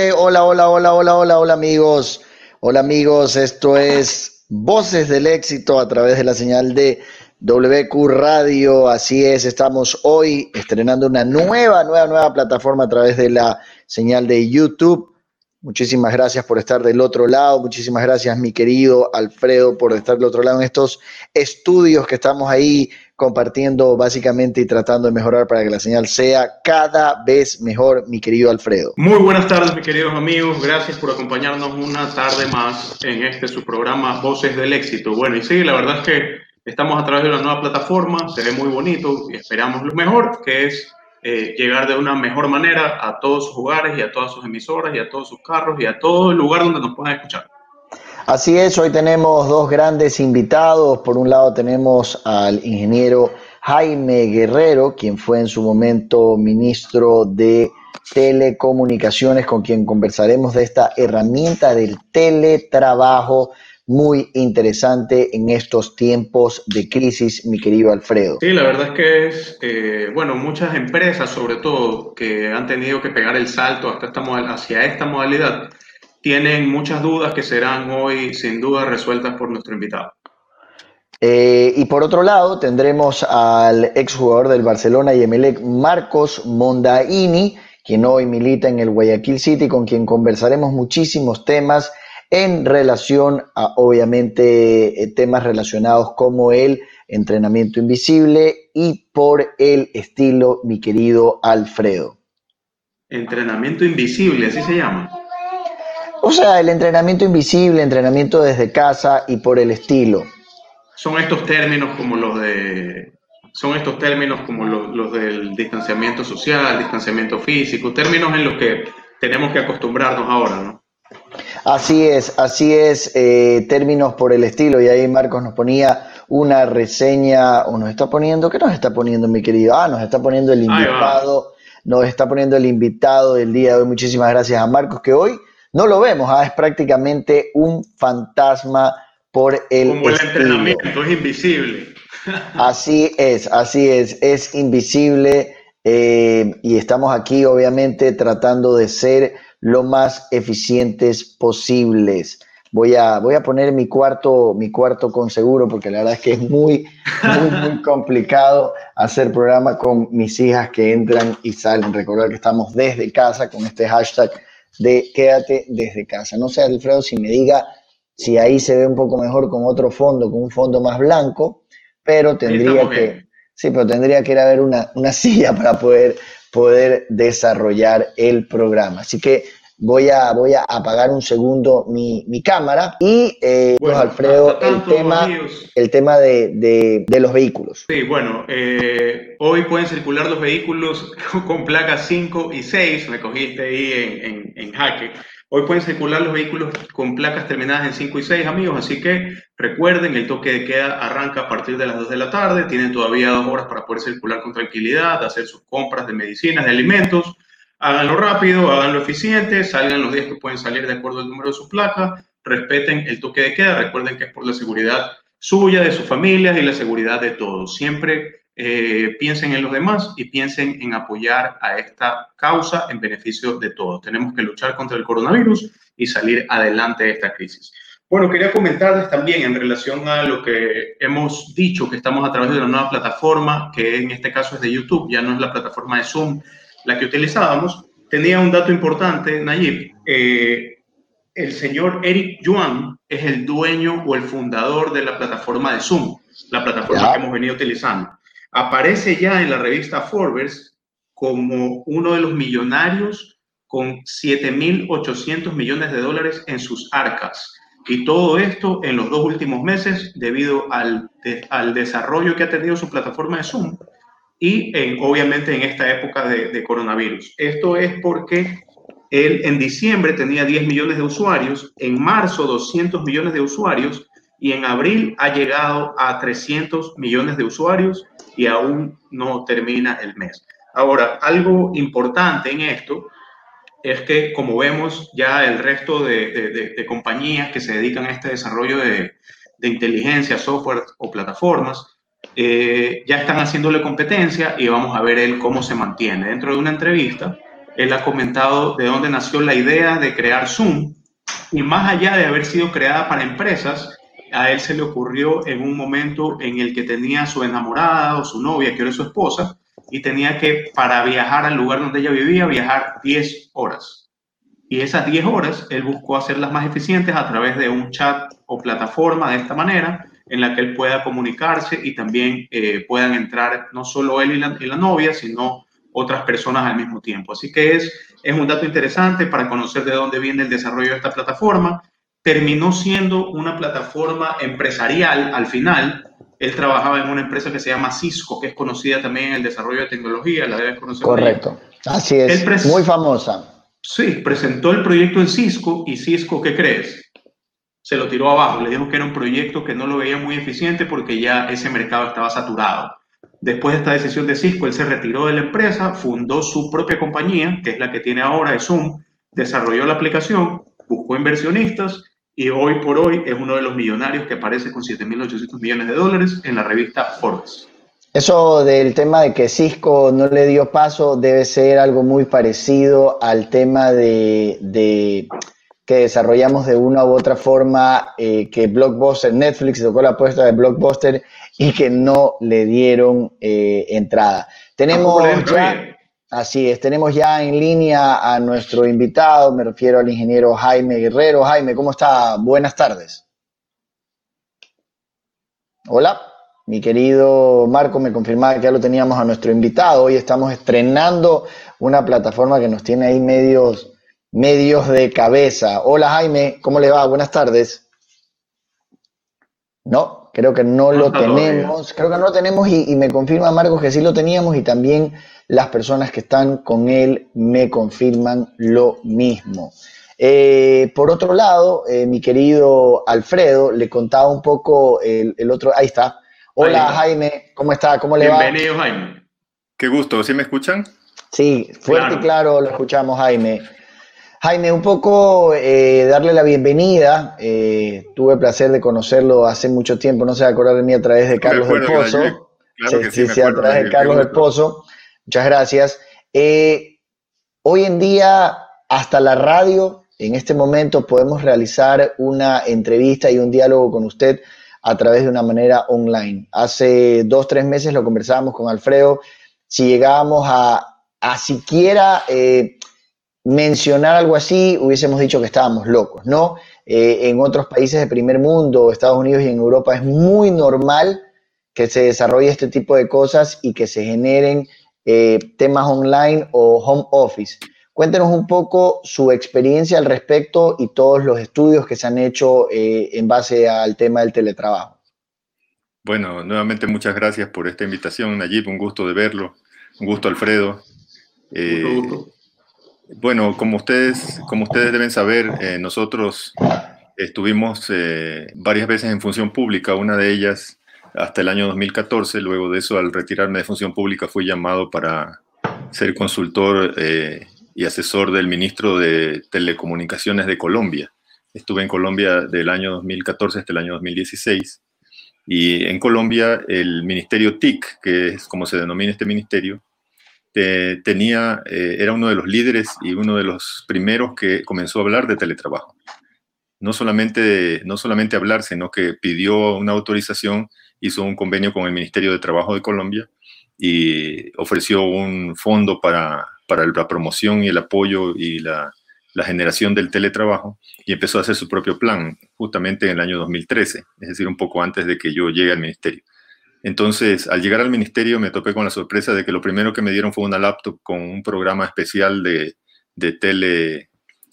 Hola, hola, hola, hola, hola, hola amigos. Hola amigos, esto es Voces del Éxito a través de la señal de WQ Radio. Así es, estamos hoy estrenando una nueva, nueva, nueva plataforma a través de la señal de YouTube. Muchísimas gracias por estar del otro lado. Muchísimas gracias, mi querido Alfredo, por estar del otro lado en estos estudios que estamos ahí compartiendo básicamente y tratando de mejorar para que la señal sea cada vez mejor, mi querido Alfredo. Muy buenas tardes, mis queridos amigos. Gracias por acompañarnos una tarde más en este su programa Voces del Éxito. Bueno, y sí, la verdad es que estamos a través de una nueva plataforma, se ve muy bonito y esperamos lo mejor, que es eh, llegar de una mejor manera a todos sus hogares y a todas sus emisoras y a todos sus carros y a todo el lugar donde nos puedan escuchar. Así es, hoy tenemos dos grandes invitados. Por un lado tenemos al ingeniero Jaime Guerrero, quien fue en su momento ministro de Telecomunicaciones, con quien conversaremos de esta herramienta del teletrabajo muy interesante en estos tiempos de crisis, mi querido Alfredo. Sí, la verdad es que es, eh, bueno, muchas empresas sobre todo que han tenido que pegar el salto hasta hacia esta modalidad, tienen muchas dudas que serán hoy sin duda resueltas por nuestro invitado. Eh, y por otro lado, tendremos al exjugador del Barcelona y Emelec, Marcos Mondaini, quien hoy milita en el Guayaquil City, con quien conversaremos muchísimos temas en relación a, obviamente, eh, temas relacionados como el entrenamiento invisible y por el estilo, mi querido Alfredo. Entrenamiento invisible, así se llama. O sea, el entrenamiento invisible, entrenamiento desde casa y por el estilo. Son estos términos como los de son estos términos como los, los, del distanciamiento social, distanciamiento físico, términos en los que tenemos que acostumbrarnos ahora, ¿no? Así es, así es, eh, términos por el estilo. Y ahí Marcos nos ponía una reseña, o nos está poniendo, ¿qué nos está poniendo, mi querido? Ah, nos está poniendo el invitado, nos está poniendo el invitado del día de hoy. Muchísimas gracias a Marcos, que hoy no lo vemos, ah, es prácticamente un fantasma por el Como el entrenamiento, es invisible. Así es, así es, es invisible eh, y estamos aquí obviamente tratando de ser lo más eficientes posibles. Voy a, voy a poner mi cuarto, mi cuarto con seguro porque la verdad es que es muy, muy, muy complicado hacer programa con mis hijas que entran y salen. Recordar que estamos desde casa con este hashtag de quédate desde casa. No sé, Alfredo, si me diga si ahí se ve un poco mejor con otro fondo, con un fondo más blanco, pero tendría que, sí, pero tendría que ir a ver una, una silla para poder, poder desarrollar el programa. Así que voy a, voy a apagar un segundo mi, mi cámara y, eh, Alfredo, el tema, el tema de, de, de, los vehículos. Sí, bueno, eh, hoy pueden circular los vehículos con placas 5 y 6, me cogiste ahí en, en, en jaque. Hoy pueden circular los vehículos con placas terminadas en 5 y 6, amigos, así que recuerden, el toque de queda arranca a partir de las 2 de la tarde, tienen todavía dos horas para poder circular con tranquilidad, hacer sus compras de medicinas, de alimentos, háganlo rápido, háganlo eficiente, salgan los días que pueden salir de acuerdo al número de su placa, respeten el toque de queda, recuerden que es por la seguridad suya, de sus familias y la seguridad de todos. Siempre eh, piensen en los demás y piensen en apoyar a esta causa en beneficio de todos. Tenemos que luchar contra el coronavirus y salir adelante de esta crisis. Bueno, quería comentarles también en relación a lo que hemos dicho, que estamos a través de una nueva plataforma, que en este caso es de YouTube, ya no es la plataforma de Zoom la que utilizábamos, tenía un dato importante, Nayib. Eh, el señor Eric Yuan es el dueño o el fundador de la plataforma de Zoom, la plataforma que hemos venido utilizando. Aparece ya en la revista Forbes como uno de los millonarios con 7.800 millones de dólares en sus arcas. Y todo esto en los dos últimos meses debido al, al desarrollo que ha tenido su plataforma de Zoom y en, obviamente en esta época de, coronavirus. Esto es porque él en diciembre tenía 10 millones de usuarios, en marzo 200 millones de usuarios y en abril ha llegado a 300 millones de usuarios y aún no termina el mes. Ahora, algo importante en esto es que, como vemos, ya el resto de, de compañías que se dedican a este desarrollo de, inteligencia, software o plataformas, eh, ya están haciéndole competencia y vamos a ver él cómo se mantiene. Dentro de una entrevista, él ha comentado de dónde nació la idea de crear Zoom y más allá de haber sido creada para empresas, a él se le ocurrió en un momento en el que tenía su enamorada o su novia, que era su esposa, y tenía que, para viajar al lugar donde ella vivía, viajar 10 horas. Y esas 10 horas él buscó hacerlas más eficientes a través de un chat o plataforma de esta manera, en la que él pueda comunicarse y también eh, puedan entrar no solo él y la, y la, novia, sino otras personas al mismo tiempo. Así que es, es un dato interesante para conocer de dónde viene el desarrollo de esta plataforma. Terminó siendo una plataforma empresarial al final. Él trabajaba en una empresa que se llama Cisco, que es conocida también en el desarrollo de tecnología, la debes conocer. Correcto, así es, muy famosa. Sí, presentó el proyecto en Cisco y Cisco, ¿qué crees? Se lo tiró abajo, le dijo que era un proyecto que no lo veía muy eficiente porque ya ese mercado estaba saturado. Después de esta decisión de Cisco, él se retiró de la empresa, fundó su propia compañía, que es la que tiene ahora, es Zoom, desarrolló la aplicación, buscó inversionistas y hoy por hoy es uno de los millonarios que aparece con 7.800 millones de dólares en la revista Forbes. Eso del tema de que Cisco no le dio paso debe ser algo muy parecido al tema de, de que desarrollamos de una u otra forma, eh, que Blockbuster, Netflix tocó la apuesta de Blockbuster y que no le dieron eh, entrada. Tenemos ya, así es, tenemos ya en línea a nuestro invitado, me refiero al ingeniero Jaime Guerrero. Jaime, ¿cómo está? Buenas tardes. Hola, mi querido Marco me confirmaba que ya lo teníamos a nuestro invitado. Hoy estamos estrenando una plataforma que nos tiene ahí medios medios de cabeza. Hola Jaime, ¿cómo le va? Buenas tardes. No, creo que no lo tenemos. Creo que no lo tenemos y, me confirma Marcos que sí lo teníamos y también las personas que están con él me confirman lo mismo. Eh, por otro lado, eh, mi querido Alfredo le contaba un poco el, otro. Ahí está. Hola Jaime, ¿cómo está? ¿Cómo le va? Bienvenido Jaime. Qué gusto, ¿sí me escuchan? Sí, fuerte y claro lo escuchamos Jaime. Jaime, un poco eh, darle la bienvenida. Eh, tuve el placer de conocerlo hace mucho tiempo, no se va a acordar de mí a través de Carlos del Pozo. Claro sí, sí, a través de Carlos del Pozo. Muchas gracias. Eh, hoy en día, hasta la radio, en este momento podemos realizar una entrevista y un diálogo con usted a través de una manera online. Hace dos, tres meses lo conversábamos con Alfredo. Si llegábamos a, a siquiera mencionar algo así, hubiésemos dicho que estábamos locos, ¿no? Eh, en otros países de primer mundo, Estados Unidos y en Europa, es muy normal que se desarrolle este tipo de cosas y que se generen eh, temas online o home office. Cuéntenos un poco su experiencia al respecto y todos los estudios que se han hecho eh, en base al tema del teletrabajo. Bueno, nuevamente muchas gracias por esta invitación, Nayib, un gusto de verlo, un gusto, Alfredo. Bueno, como ustedes, como ustedes deben saber, eh, nosotros estuvimos eh, varias veces en función pública, una de ellas hasta el año 2014. Luego de eso, al retirarme de función pública, fui llamado para ser consultor eh, y asesor del ministro de Telecomunicaciones de Colombia. Estuve en Colombia del año 2014 hasta el año 2016. Y en Colombia, el ministerio TIC, que es como se denomina este ministerio, tenía, eh, era uno de los líderes y uno de los primeros que comenzó a hablar de teletrabajo. No solamente, no solamente hablar, sino que pidió una autorización, hizo un convenio con el Ministerio de Trabajo de Colombia y ofreció un fondo para, para la promoción y el apoyo y la, la generación del teletrabajo y empezó a hacer su propio plan justamente en el año 2013, es decir, un poco antes de que yo llegue al ministerio. Entonces, al llegar al ministerio me topé con la sorpresa de que lo primero que me dieron fue una laptop con un programa especial de, de tele,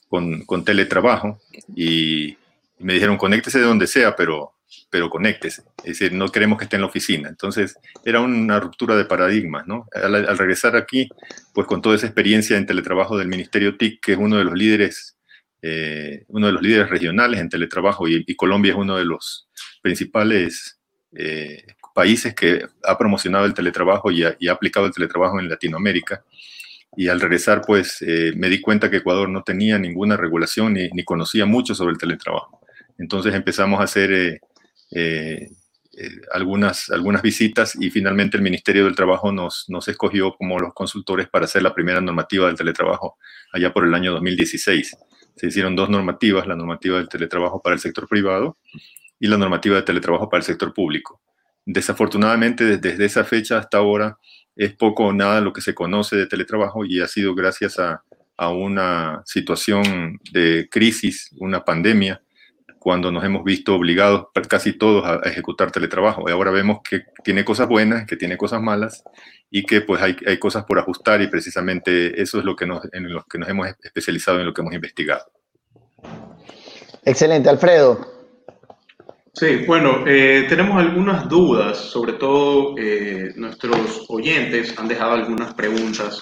con, con, teletrabajo y me dijeron, conéctese de donde sea, pero, pero conéctese. Es decir, no queremos que esté en la oficina. Entonces, era una ruptura de paradigmas, ¿no? Al, regresar aquí, pues con toda esa experiencia en teletrabajo del Ministerio TIC, que es uno de los líderes, eh, uno de los líderes regionales en teletrabajo y, Colombia es uno de los principales eh, países que ha promocionado el teletrabajo y ha, aplicado el teletrabajo en Latinoamérica. Y al regresar, pues eh, me di cuenta que Ecuador no tenía ninguna regulación ni, conocía mucho sobre el teletrabajo. Entonces empezamos a hacer eh, eh, algunas, algunas visitas y finalmente el Ministerio del Trabajo nos, nos escogió como los consultores para hacer la primera normativa del teletrabajo allá por el año 2016. Se hicieron dos normativas, la normativa del teletrabajo para el sector privado y la normativa de teletrabajo para el sector público. Desafortunadamente, desde esa fecha hasta ahora, es poco o nada lo que se conoce de teletrabajo y ha sido gracias a, una situación de crisis, una pandemia, cuando nos hemos visto obligados casi todos a, ejecutar teletrabajo. Y ahora vemos que tiene cosas buenas, que tiene cosas malas y que pues hay, hay cosas por ajustar y precisamente eso es lo que nos, en lo que nos hemos especializado, en lo que hemos investigado. Excelente, Alfredo. Sí, bueno, eh, tenemos algunas dudas, sobre todo eh, nuestros oyentes han dejado algunas preguntas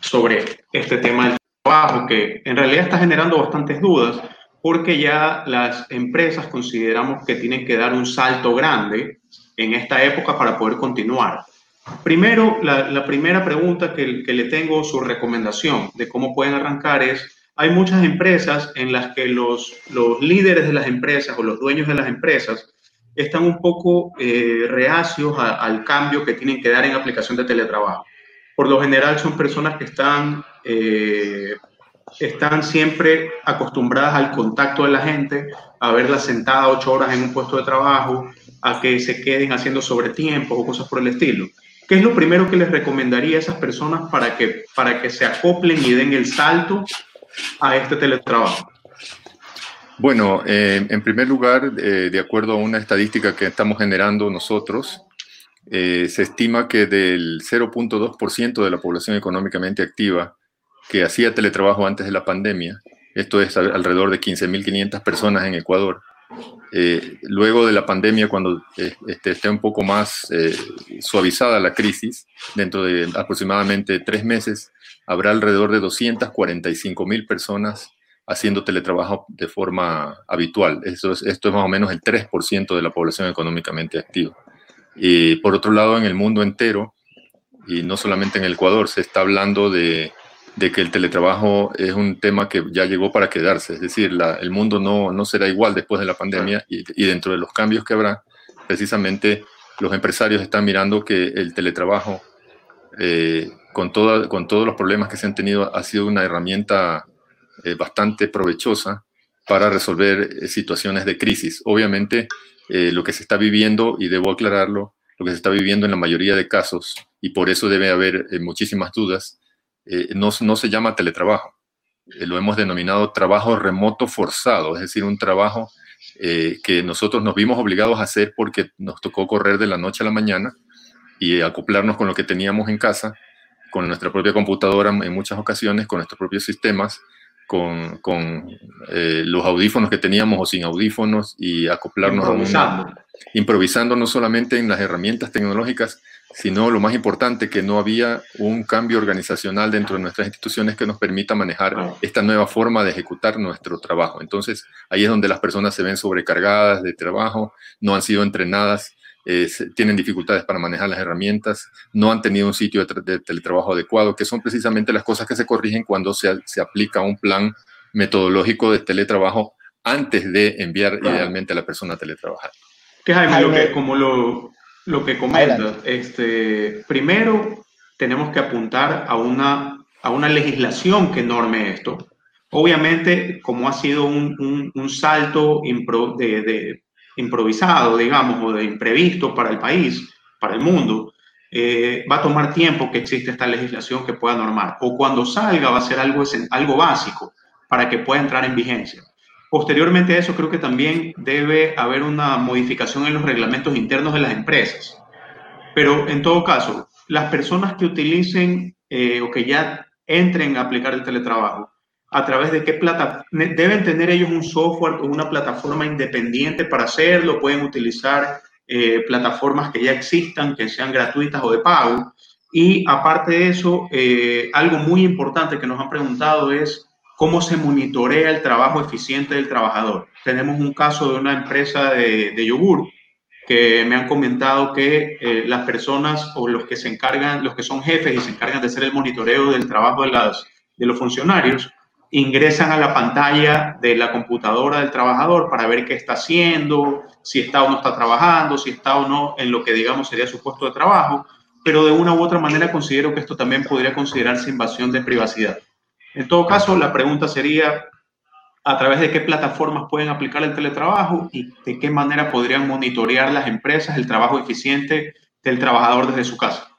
sobre este tema del trabajo, que en realidad está generando bastantes dudas, porque ya las empresas consideramos que tienen que dar un salto grande en esta época para poder continuar. Primero, la, primera pregunta que, que le tengo, su recomendación de cómo pueden arrancar es, hay muchas empresas en las que los, los líderes de las empresas o los dueños de las empresas están un poco eh, reacios al cambio que tienen que dar en aplicación de teletrabajo. Por lo general son personas que están, eh, están siempre acostumbradas al contacto de la gente, a verla sentada ocho horas en un puesto de trabajo, a que se queden haciendo sobretiempo o cosas por el estilo. ¿Qué es lo primero que les recomendaría a esas personas para que, para que se acoplen y den el salto a este teletrabajo? Bueno, eh, en primer lugar, eh, de acuerdo a una estadística que estamos generando nosotros, eh, se estima que del 0.2% de la población económicamente activa que hacía teletrabajo antes de la pandemia, esto es alrededor de 15.500 personas en Ecuador, luego de la pandemia, cuando este, esté un poco más suavizada la crisis, dentro de aproximadamente tres meses, habrá alrededor de 245 mil personas haciendo teletrabajo de forma habitual. Esto es, más o menos el 3% de la población económicamente activa. Y por otro lado, en el mundo entero, y no solamente en el Ecuador, se está hablando de, que el teletrabajo es un tema que ya llegó para quedarse. Es decir, el mundo no, será igual después de la pandemia y, y, dentro de los cambios que habrá, precisamente los empresarios están mirando que el teletrabajo eh, con, con todos los problemas que se han tenido, ha sido una herramienta eh, bastante provechosa para resolver eh, situaciones de crisis. Obviamente, eh, lo que se está viviendo, y debo aclararlo, lo que se está viviendo en la mayoría de casos, y por eso debe haber muchísimas dudas, no, no, se llama teletrabajo. lo hemos denominado trabajo remoto forzado, es decir, un trabajo que nosotros nos vimos obligados a hacer porque nos tocó correr de la noche a la mañana y acoplarnos con lo que teníamos en casa con nuestra propia computadora en muchas ocasiones, con nuestros propios sistemas, con, con eh, los audífonos que teníamos o sin audífonos y acoplarnos improvisando. A improvisando no solamente en las herramientas tecnológicas, sino lo más importante, que no había un cambio organizacional dentro de nuestras instituciones que nos permita manejar esta nueva forma de ejecutar nuestro trabajo. Entonces, ahí es donde las personas se ven sobrecargadas de trabajo, no han sido entrenadas eh, tienen dificultades para manejar las herramientas, no han tenido un sitio de, teletrabajo adecuado, que son precisamente las cosas que se corrigen cuando se, se aplica un plan metodológico de teletrabajo antes de enviar idealmente a la persona a teletrabajar. Que Jaime, Lo que, como lo, lo que comentas, este, primero tenemos que apuntar a una, a una legislación que norme esto. Obviamente, como ha sido un, un, un salto de, de, improvisado, digamos, o de imprevisto para el país, para el mundo, eh, va a tomar tiempo que existe esta legislación que pueda normar. O cuando salga va a ser algo, algo básico para que pueda entrar en vigencia. Posteriormente a eso, creo que también debe haber una modificación en los reglamentos internos de las empresas. Pero en todo caso, las personas que utilicen eh, o que ya entren a aplicar el teletrabajo a través de qué plata deben tener ellos un software o una plataforma independiente para hacerlo, pueden utilizar eh, plataformas que ya existan, que sean gratuitas o de pago. Y aparte de eso, eh, algo muy importante que nos han preguntado es cómo se monitorea el trabajo eficiente del trabajador. Tenemos un caso de una empresa de, de yogur que me han comentado que eh, las personas o los que se encargan, los que son jefes y se encargan de hacer el monitoreo del trabajo de, las, de los funcionarios, ingresan a la pantalla de la computadora del trabajador para ver qué está haciendo, si está o no está trabajando, si está o no en lo que digamos sería su puesto de trabajo, pero de una u otra manera considero que esto también podría considerarse invasión de privacidad. En todo caso, la pregunta sería, ¿a través de qué plataformas pueden aplicar el teletrabajo y de qué manera podrían monitorear las empresas el trabajo eficiente del trabajador desde su casa?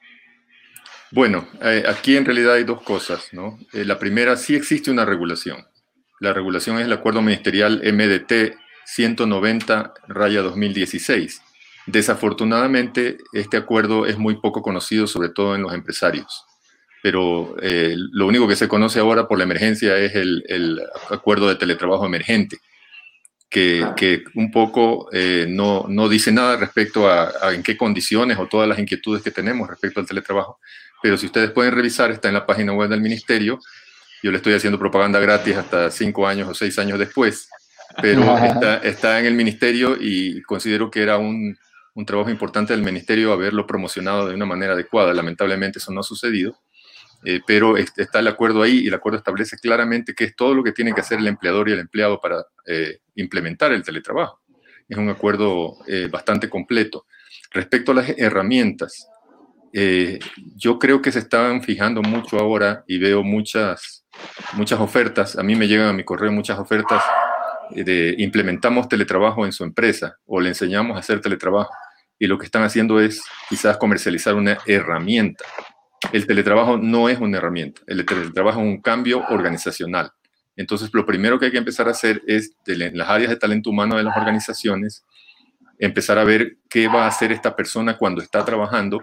Bueno, eh, aquí en realidad hay dos cosas, ¿no? Eh, la primera, sí existe una regulación. La regulación es el Acuerdo Ministerial MDT 190 raya 2016. Desafortunadamente, este acuerdo es muy poco conocido, sobre todo en los empresarios. Pero eh, lo único que se conoce ahora por la emergencia es el, acuerdo de teletrabajo emergente, que, un poco no, no, dice nada respecto a, a en qué condiciones o todas las inquietudes que tenemos respecto al teletrabajo, pero si ustedes pueden revisar, está en la página web del ministerio. Yo le estoy haciendo propaganda gratis hasta cinco años o seis años después, pero está, está en el ministerio y considero que era un, un trabajo importante del ministerio haberlo promocionado de una manera adecuada. Lamentablemente eso no ha sucedido, eh, pero está el acuerdo ahí y el acuerdo establece claramente que es todo lo que tiene que hacer el empleador y el empleado para eh, implementar el teletrabajo. Es un acuerdo eh, bastante completo. Respecto a las herramientas, eh, yo creo que se estaban fijando mucho ahora y veo muchas, muchas ofertas, a mí me llegan a mi correo muchas ofertas de implementamos teletrabajo en su empresa o le enseñamos a hacer teletrabajo y lo que están haciendo es quizás comercializar una herramienta. El teletrabajo no es una herramienta, el teletrabajo es un cambio organizacional. Entonces, lo primero que hay que empezar a hacer es, en las áreas de talento humano de las organizaciones, empezar a ver qué va a hacer esta persona cuando está trabajando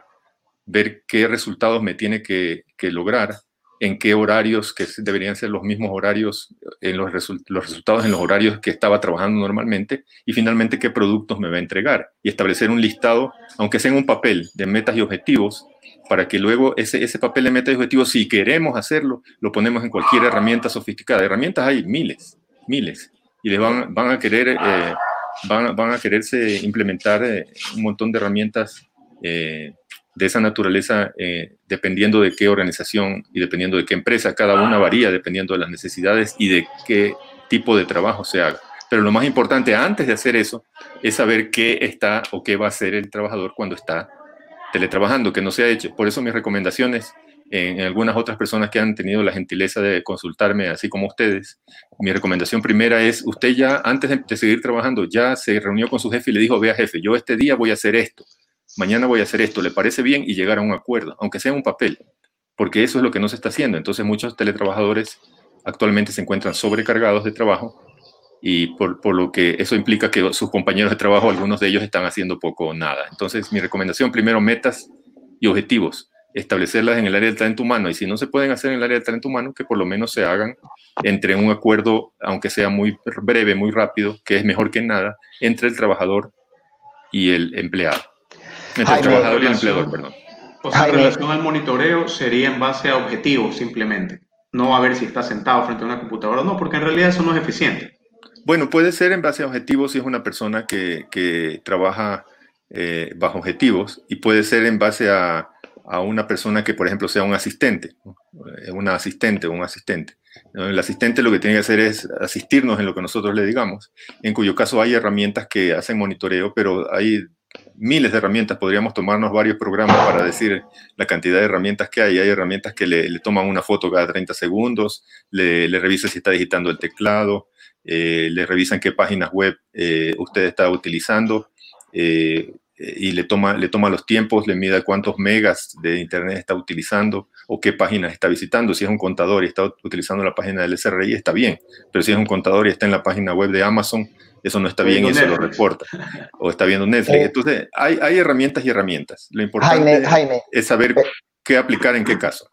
ver qué resultados me tiene que, lograr, en qué horarios, que deberían ser los mismos horarios, en los, los, resultados en los horarios que estaba trabajando normalmente, y finalmente qué productos me va a entregar. Y establecer un listado, aunque sea en un papel, de metas y objetivos, para que luego ese, ese papel de metas y objetivos, si queremos hacerlo, lo ponemos en cualquier herramienta sofisticada. Herramientas hay miles, miles, y les van, van a querer... Eh, van, van, a quererse implementar eh, un montón de herramientas eh, de esa naturaleza, eh, dependiendo de qué organización y dependiendo de qué empresa, cada una varía dependiendo de las necesidades y de qué tipo de trabajo se haga. Pero lo más importante antes de hacer eso es saber qué está o qué va a hacer el trabajador cuando está teletrabajando, que no se ha hecho. Por eso mis recomendaciones en, algunas otras personas que han tenido la gentileza de consultarme, así como ustedes, mi recomendación primera es, usted ya antes de seguir trabajando, ya se reunió con su jefe y le dijo, vea jefe, yo este día voy a hacer esto mañana voy a hacer esto, ¿le parece bien? Y llegar a un acuerdo, aunque sea un papel, porque eso es lo que no se está haciendo. Entonces muchos teletrabajadores actualmente se encuentran sobrecargados de trabajo y por, lo que eso implica que sus compañeros de trabajo, algunos de ellos están haciendo poco o nada. Entonces mi recomendación, primero, metas y objetivos, establecerlas en el área del talento humano y si no se pueden hacer en el área del talento humano, que por lo menos se hagan entre un acuerdo, aunque sea muy breve, muy rápido, que es mejor que nada, entre el trabajador y el empleado. Entre el trabajador y el empleador, perdón. O sea, en relación al monitoreo sería en base a objetivos simplemente. No a ver si está sentado frente a una computadora o no, porque en realidad eso no es eficiente. Bueno, puede ser en base a objetivos si es una persona que, que trabaja eh, bajo objetivos y puede ser en base a, a, una persona que, por ejemplo, sea un asistente, eh, una asistente o un asistente. El asistente lo que tiene que hacer es asistirnos en lo que nosotros le digamos, en cuyo caso hay herramientas que hacen monitoreo, pero hay miles de herramientas, podríamos tomarnos varios programas para decir la cantidad de herramientas que hay. Hay herramientas que le, toman una foto cada 30 segundos, le, le revisan si está digitando el teclado, eh, le revisan qué páginas web eh, usted está utilizando eh, y le toma, le toma los tiempos, le mide cuántos megas de internet está utilizando o qué páginas está visitando. Si es un contador y está utilizando la página del SRI, está bien, pero si es un contador y está en la página web de Amazon, eso no está bien y eso lo reporta. O está viendo Netflix. Eh, Entonces, hay, hay, herramientas y herramientas. Lo importante es saber eh, qué aplicar en qué caso.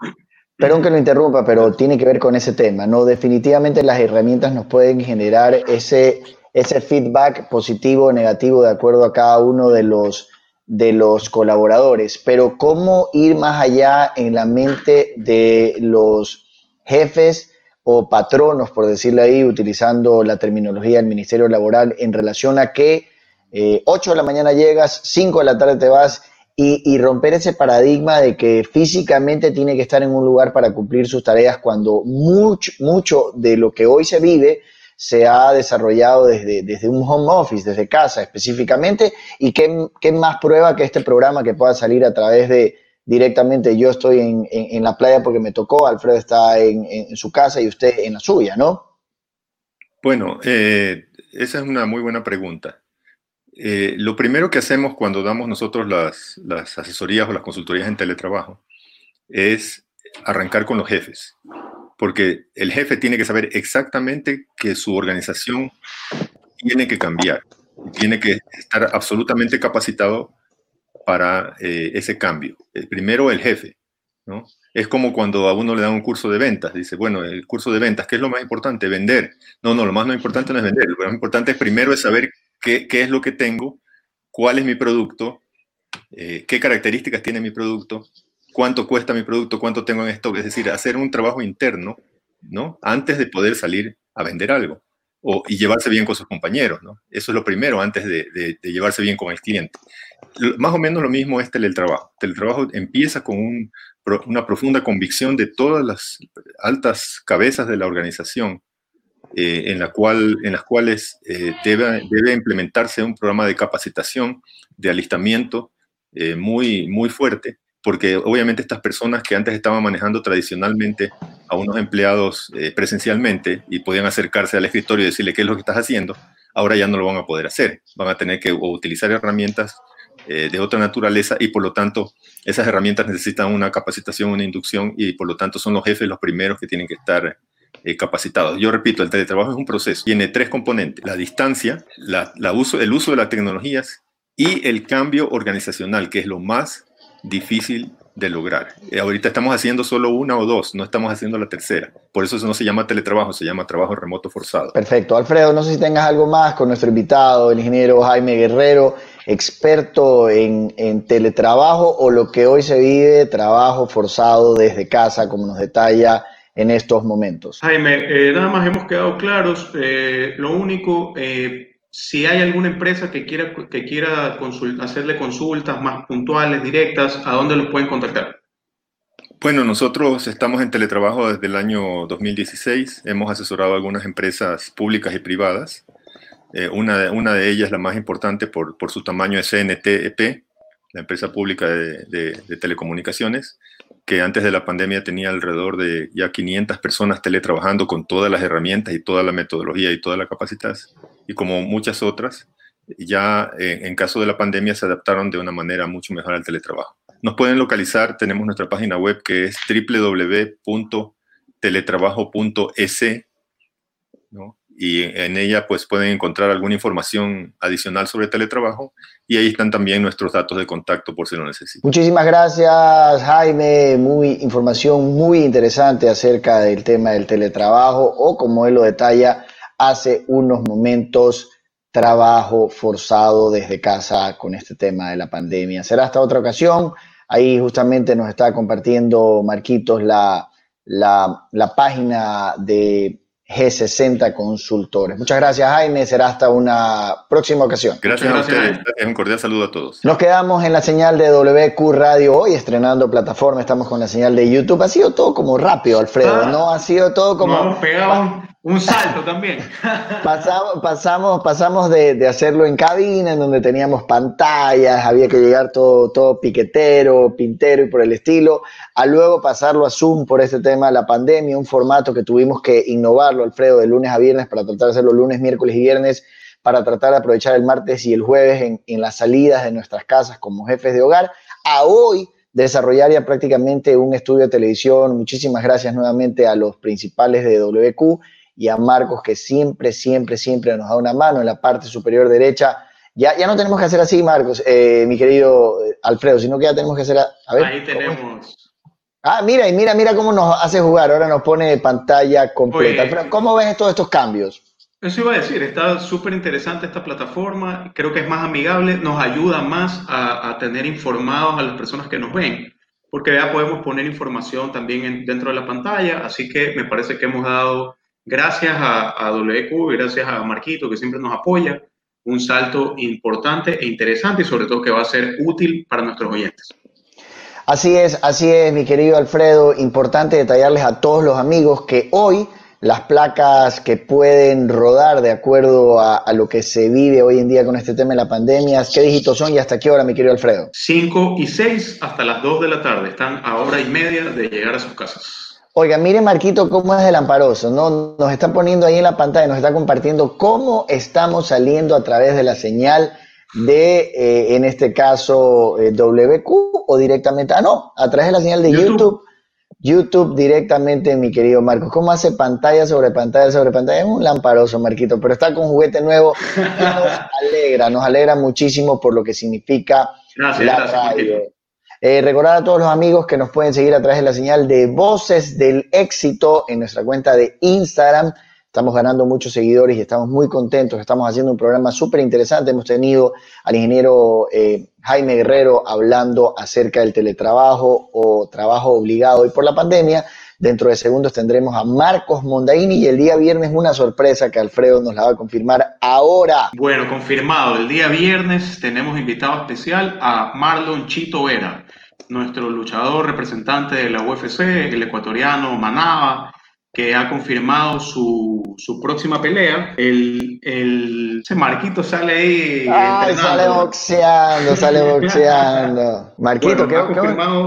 Perdón que lo interrumpa, pero tiene que ver con ese tema, ¿no? Definitivamente las herramientas nos pueden generar ese, ese feedback positivo o negativo de acuerdo a cada uno de los, de los colaboradores, pero ¿cómo ir más allá en la mente de los jefes o patronos, por decirlo ahí, utilizando la terminología del Ministerio Laboral en relación a que eh, 8 de la mañana llegas, 5 de la tarde te vas y, romper ese paradigma de que físicamente tiene que estar en un lugar para cumplir sus tareas cuando mucho, mucho de lo que hoy se vive se ha desarrollado desde, desde un home office, desde casa específicamente, y qué, qué más prueba que este programa que pueda salir a través de directamente, yo estoy en, en, la playa porque me tocó, Alfredo está en, en, su casa y usted en la suya, ¿no? Bueno, eh, esa es una muy buena pregunta. Eh, lo primero que hacemos cuando damos nosotros las, las, asesorías o las consultorías en teletrabajo es arrancar con los jefes, porque el jefe tiene que saber exactamente que su organización tiene que cambiar, tiene que estar absolutamente capacitado para eh, ese cambio. Primero, el jefe, ¿no? Es como cuando a uno le dan un curso de ventas, dice, bueno, el curso de ventas, ¿qué es lo más importante? Vender. No, no, lo más no importante no es vender, lo más importante es primero es saber qué, es lo que tengo, cuál es mi producto, eh, qué características tiene mi producto, cuánto cuesta mi producto, cuánto tengo en stock, es decir, hacer un trabajo interno, ¿no? Antes de poder salir a vender algo o, y llevarse bien con sus compañeros, ¿no? Eso es lo primero antes de, llevarse bien con el cliente. Más o menos lo mismo es teletrabajo. Teletrabajo empieza con una profunda convicción de todas las altas cabezas de la organización eh, en, la cual, en las cuales eh, debe, implementarse un programa de capacitación, de alistamiento eh, muy, muy fuerte, porque obviamente estas personas que antes estaban manejando tradicionalmente a unos empleados presencialmente y podían acercarse al escritorio y decirle qué es lo que estás haciendo, ahora ya no lo van a poder hacer. Van a tener que utilizar herramientas de otra naturaleza y por lo tanto esas herramientas necesitan una capacitación, una inducción y por lo tanto son los jefes los primeros que tienen que estar eh, capacitados. Yo repito, el teletrabajo es un proceso. Tiene tres componentes. La distancia, la, uso, el uso de las tecnologías y el cambio organizacional, que es lo más difícil de lograr. Eh, ahorita estamos haciendo solo una o dos, no estamos haciendo la tercera. Por eso no se llama teletrabajo, se llama trabajo remoto forzado. Perfecto. Alfredo, no sé si tengas algo más con nuestro invitado, el ingeniero Jaime Guerrero, experto en, en teletrabajo o lo que hoy se vive, trabajo forzado desde casa, como nos detalla en estos momentos. Jaime, eh, nada más hemos quedado claros. Eh, lo único, eh, si hay alguna empresa que quiera, que quiera hacerle consultas más puntuales, directas, ¿a dónde los pueden contactar? Bueno, nosotros estamos en teletrabajo desde el año 2016. Hemos asesorado a algunas empresas públicas y privadas. Una, de, una de ellas, la más importante por, por su tamaño, es CNTEP, la empresa pública de, de telecomunicaciones que antes de la pandemia tenía alrededor de ya 500 personas teletrabajando con todas las herramientas y toda la metodología y toda la capacidad. Y como muchas otras, ya eh, en caso de la pandemia se adaptaron de una manera mucho mejor al teletrabajo. Nos pueden localizar, tenemos nuestra página web que es www.teletrabajo.es, ¿no? Y en ella pues pueden encontrar alguna información adicional sobre teletrabajo y ahí están también nuestros datos de contacto por si lo necesitan. Muchísimas gracias Jaime, muy información muy interesante acerca del tema del teletrabajo o como él lo detalla hace unos momentos trabajo forzado desde casa con este tema de la pandemia. Será hasta otra ocasión. Ahí justamente nos está compartiendo Marquitos la, la, la página de G60 Consultores. Muchas gracias, Jaime. Será hasta una próxima ocasión. Gracias, a ustedes. Un cordial saludo a todos. Nos quedamos en la señal de WQ Radio hoy, estrenando plataforma. Estamos con la señal de YouTube. Ha sido todo como rápido, Alfredo, ah. ¿no? Ha sido todo como. pegado un salto también. pasamos, pasamos, pasamos de, hacerlo en cabina, en donde teníamos pantallas, había que llegar todo, todo piquetero, pintero y por el estilo, a luego pasarlo a Zoom por este tema de la pandemia, un formato que tuvimos que innovarlo, Alfredo, de lunes a viernes para tratar de hacerlo lunes, miércoles y viernes, para tratar de aprovechar el martes y el jueves en, en las salidas de nuestras casas como jefes de hogar, a hoy desarrollar ya prácticamente un estudio de televisión. Muchísimas gracias nuevamente a los principales de WQ y a Marcos que siempre, siempre, siempre nos da una mano en la parte superior derecha. Ya, ya no tenemos que hacer así, Marcos, eh, mi querido eh, Alfredo, sino que ya tenemos que hacer... A, ver, Ahí tenemos... Ah, mira, y mira, mira cómo nos hace jugar. Ahora nos pone pantalla completa. ¿Cómo ves todos estos cambios? Eso iba a decir, está súper interesante esta plataforma, creo que es más amigable, nos ayuda más a, a, tener informados a las personas que nos ven, porque ya podemos poner información también dentro de la pantalla, así que me parece que hemos dado gracias a, a WQ, gracias a Marquito que siempre nos apoya, un salto importante e interesante y sobre todo que va a ser útil para nuestros oyentes. Así es, así es, mi querido Alfredo. Importante detallarles a todos los amigos que hoy las placas que pueden rodar de acuerdo a, lo que se vive hoy en día con este tema de la pandemia. ¿Qué dígitos son y hasta qué hora, mi querido Alfredo? 5 y 6 hasta las 2 de la tarde. Están a hora y media de llegar a sus casas. Oiga, mire Marquito cómo es el amparoso, ¿no? Nos está poniendo ahí en la pantalla, nos está compartiendo cómo estamos saliendo a través de la señal de, eh, en este caso, eh, WQ o directamente, ah, no, a través de la señal de YouTube YouTube directamente, mi querido Marcos. ¿Cómo hace pantalla sobre pantalla sobre pantalla? Es un lamparoso, Marquito, pero está con juguete nuevo y nos alegra, nos alegra muchísimo por lo que significa la radio. Eh, recordar a todos los amigos que nos pueden seguir a través de la señal de Voces del Éxito en nuestra cuenta de Instagram. Estamos ganando muchos seguidores y estamos muy contentos. Estamos haciendo un programa súper interesante. Hemos tenido al ingeniero eh, Jaime Guerrero hablando acerca del teletrabajo o trabajo obligado hoy por la pandemia. Dentro de segundos tendremos a Marcos Mondaini y el día viernes una sorpresa que Alfredo nos la va a confirmar ahora. Bueno, confirmado. El día viernes tenemos invitado especial a Marlon Chito Vera, nuestro luchador representante de la UFC, el ecuatoriano Manaba, que ha confirmado su, su próxima pelea. El, el, ese Marquito sale ahí. Ay, sale boxeando, sale boxeando. Marquito, ¿qué,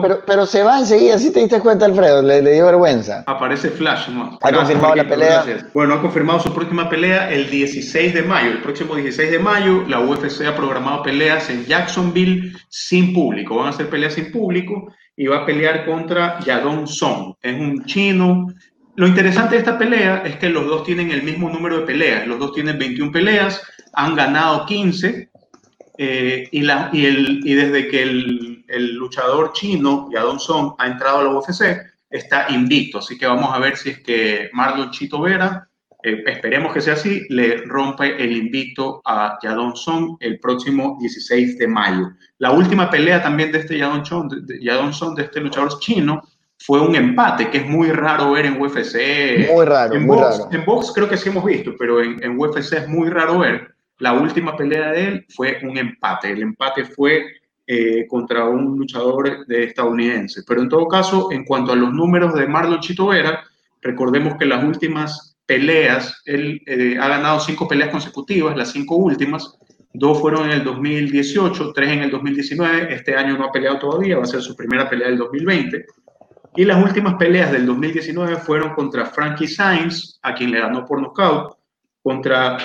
pero, pero, se va enseguida, si te diste cuenta, Alfredo, le, dio vergüenza. Aparece Flash, ¿no? ¿Ha confirmado la pelea? Bueno, ha confirmado su próxima pelea el 16 de mayo. El próximo 16 de mayo, la UFC ha programado peleas en Jacksonville sin público. Van a hacer peleas sin público y va a pelear contra Yadon Song. Es un chino lo interesante de esta pelea es que los dos tienen el mismo número de peleas. Los dos tienen 21 peleas, han ganado 15 eh, y, desde que el, luchador chino, Yadon Song, ha entrado a la UFC, está invicto. Así que vamos a ver si es que Marlon Chito Vera, eh, esperemos que sea así, le rompe el invicto a Yadon Song el próximo 16 de mayo. La última pelea también de este Yadon de, Yadon Song, de este luchador chino, fue un empate, que es muy raro ver en UFC. Muy raro, en muy box, raro. En box creo que sí hemos visto, pero en, en, UFC es muy raro ver. La última pelea de él fue un empate. El empate fue eh, contra un luchador de estadounidense. Pero en todo caso, en cuanto a los números de Marlon Chito Vera, recordemos que las últimas peleas, él eh, ha ganado cinco peleas consecutivas, las cinco últimas. Dos fueron en el 2018, tres en el 2019. Este año no ha peleado todavía, va a ser su primera pelea del 2020 y las últimas peleas del 2019 fueron contra Frankie Sainz, a quien le ganó por nocaut, contra